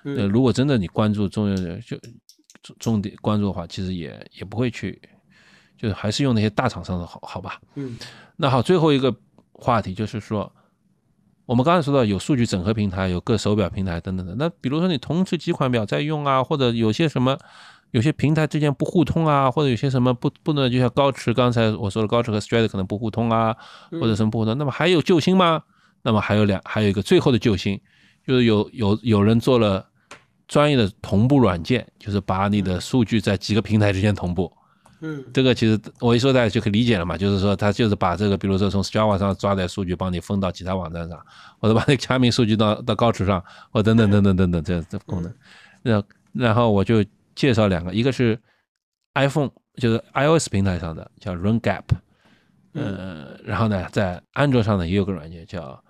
呃，如果真的你关注重要就重重点关注的话，其实也也不会去，就是还是用那些大厂商的好，好吧？嗯。那好，最后一个话题就是说，我们刚才说到有数据整合平台，有各手表平台等等的。那比如说你同时几款表在用啊，或者有些什么，有些平台之间不互通啊，或者有些什么不不能，就像高驰刚才我说的高驰和 Strad 可能不互通啊，或者什么不互通。那么还有救星吗？那么还有两，还有一个最后的救星，就是有有有人做了。专业的同步软件就是把你的数据在几个平台之间同步，嗯，这个其实我一说大家就可以理解了嘛，就是说它就是把这个，比如说从 Strava 上抓点数据，帮你分到其他网站上，或者把那个佳明数据到到高处上，或等等等等等等这这功能。那然后我就介绍两个，一个是 iPhone 就是 iOS 平台上的叫 RunGap，嗯，然后呢在安卓上呢也有个软件叫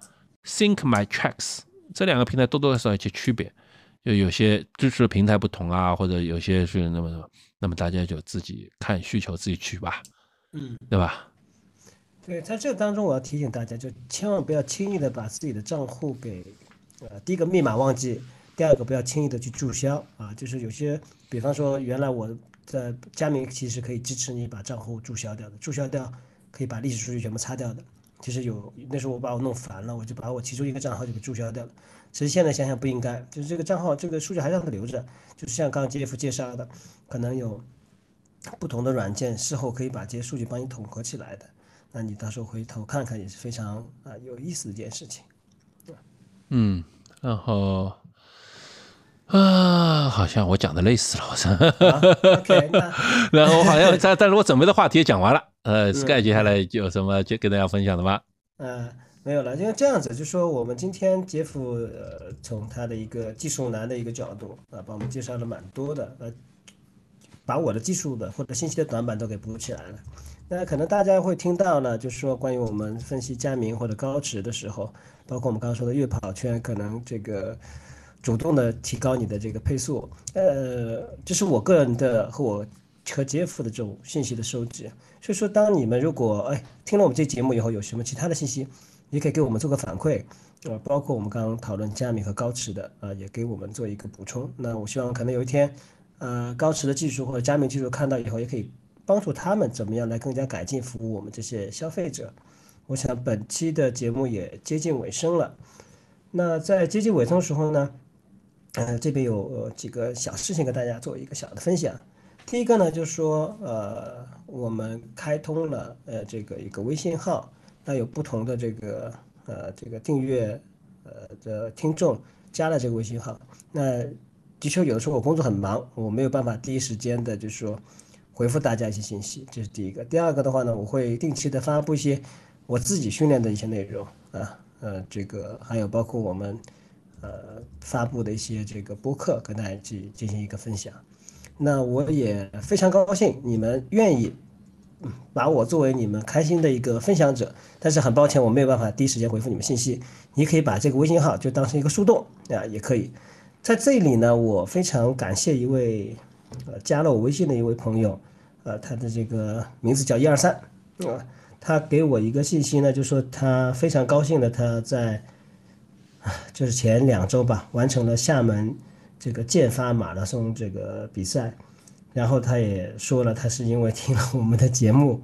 Sync My Tracks，这两个平台多多少少有些区别。就有些支持的平台不同啊，或者有些是那么什么，那么大家就自己看需求自己取吧，嗯，对吧？对，在这当中我要提醒大家，就千万不要轻易的把自己的账户给，呃，第一个密码忘记，第二个不要轻易的去注销啊，就是有些，比方说原来我在佳明其实可以支持你把账户注销掉的，注销掉可以把历史数据全部擦掉的，其实有那时候我把我弄烦了，我就把我其中一个账号就给注销掉了。其实现在想想不应该，就是这个账号这个数据还让它留着，就是像刚刚杰夫介绍的，可能有不同的软件事后可以把这些数据帮你统合起来的，那你到时候回头看看也是非常啊有意思的一件事情。嗯，然后啊，好像我讲的累死了，我操。*laughs* OK，*laughs* 那然后好像但但是我准备的话题也讲完了，呃，Sky 接下来有什么就跟大家分享的吗？嗯。没有了，因为这样子，就说我们今天杰夫呃，从他的一个技术男的一个角度啊，帮我们介绍了蛮多的，呃，把我的技术的或者信息的短板都给补起来了。那可能大家会听到呢，就是说关于我们分析佳明或者高驰的时候，包括我们刚刚说的月跑圈，可能这个主动的提高你的这个配速，呃，这是我个人的和我和杰夫的这种信息的收集。所以说，当你们如果哎听了我们这节目以后，有什么其他的信息？也可以给我们做个反馈，呃，包括我们刚刚讨论佳明和高驰的，啊，也给我们做一个补充。那我希望可能有一天，呃，高驰的技术或者佳明技术看到以后，也可以帮助他们怎么样来更加改进服务我们这些消费者。我想本期的节目也接近尾声了。那在接近尾声的时候呢，呃，这边有几个小事情跟大家做一个小的分享。第一个呢，就是说，呃，我们开通了呃这个一个微信号。那有不同的这个呃这个订阅呃的听众加了这个微信号，那的确有的时候我工作很忙，我没有办法第一时间的就是说回复大家一些信息，这是第一个。第二个的话呢，我会定期的发布一些我自己训练的一些内容啊，呃这个还有包括我们呃发布的一些这个播客，跟大家去进行一个分享。那我也非常高兴你们愿意。把我作为你们开心的一个分享者，但是很抱歉，我没有办法第一时间回复你们信息。你可以把这个微信号就当成一个树洞啊，也可以。在这里呢，我非常感谢一位呃加了我微信的一位朋友，呃，他的这个名字叫一二三，啊，他给我一个信息呢，就说他非常高兴的他在，就是前两周吧，完成了厦门这个建发马拉松这个比赛。然后他也说了，他是因为听了我们的节目，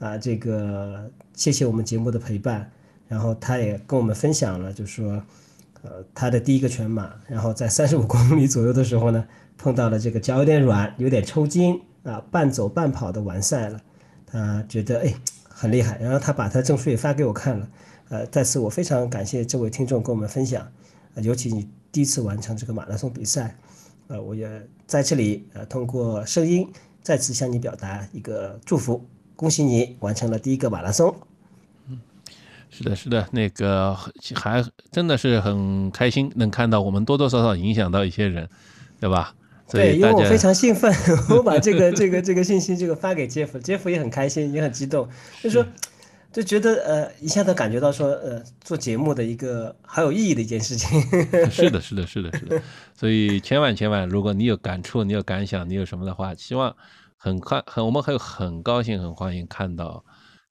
啊，这个谢谢我们节目的陪伴。然后他也跟我们分享了，就说，呃，他的第一个全马，然后在 *laughs* 三十五公里左右的时候呢，碰到了这个脚有点软，有点抽筋啊，半走半跑的完赛了。他觉得哎很厉害，然后他把他证书也发给我看了。呃，在此我非常感谢这位听众跟我们分享，呃，尤其你第一次完成这个马拉松比赛，呃，我也在这里呃通过声音再次向你表达一个祝福，恭喜你完成了第一个马拉松。是的，是的，那个还真的是很开心，能看到我们多多少少影响到一些人，对吧？对，因为我非常兴奋，*laughs* 我把这个这个这个信息这个发给杰夫，杰夫也很开心，也很激动，就说就觉得呃一下子感觉到说呃做节目的一个好有意义的一件事情。*laughs* 是的，是的，是的，是的。所以千万千万，如果你有感触，你有感想，你有什么的话，希望很快很我们很很高兴很欢迎看到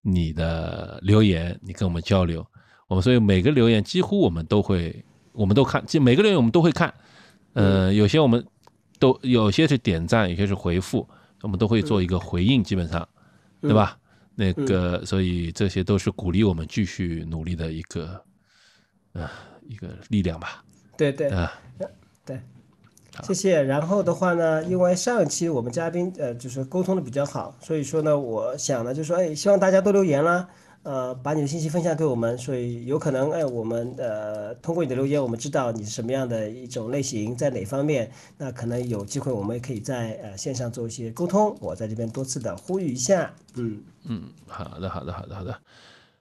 你的留言，你跟我们交流。我们所以每个留言几乎我们都会，我们都看，就每个留言我们都会看。呃，有些我们。都有些是点赞，有些是回复，我们都会做一个回应，基本上，对吧？那个，所以这些都是鼓励我们继续努力的一个，呃，一个力量吧。对对，啊，对，谢谢。然后的话呢，因为上一期我们嘉宾呃就是沟通的比较好，所以说呢，我想呢就说，哎，希望大家多留言啦。呃，把你的信息分享给我们，所以有可能，哎，我们呃通过你的留言，我们知道你是什么样的一种类型，在哪方面，那可能有机会，我们也可以在呃线上做一些沟通。我在这边多次的呼吁一下，嗯嗯，好的好的好的好的，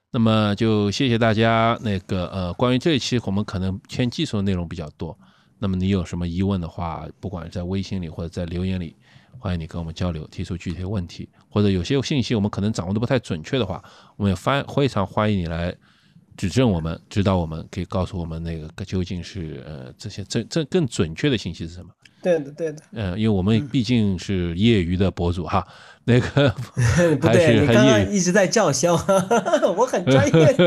那么就谢谢大家。那个呃，关于这一期我们可能偏技术的内容比较多，那么你有什么疑问的话，不管在微信里或者在留言里。欢迎你跟我们交流，提出具体的问题，或者有些信息我们可能掌握的不太准确的话，我们也欢非常欢迎你来指正我们，指导我们，可以告诉我们那个究竟是呃这些这这更准确的信息是什么？对的，对的。嗯，因为我们毕竟是业余的博主哈，*laughs* 那个 *laughs* 不对，你刚刚一直在叫嚣，*laughs* 我很专业。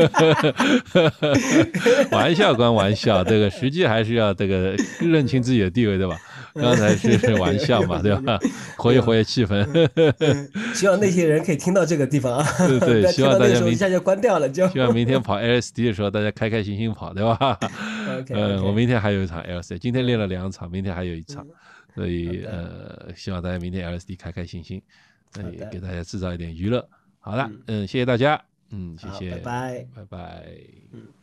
玩笑归玩笑，这个实际还是要这个认清自己的地位，对吧？*laughs* 刚才是玩笑嘛，*laughs* 对吧？活跃活跃气氛。希望那些人可以听到这个地方啊。对对，*laughs* 希望大家一下就关掉了，就。希望明天跑 LSD 的时候，大家开开心心跑，对吧？OK。嗯，我明天还有一场 LSD，今天练了两场，明天还有一场，所以呃，希望大家明天 LSD 开开心心，那也给大家制造一点娱乐。好了，嗯，谢谢大家，嗯，谢谢，拜拜，拜拜，嗯。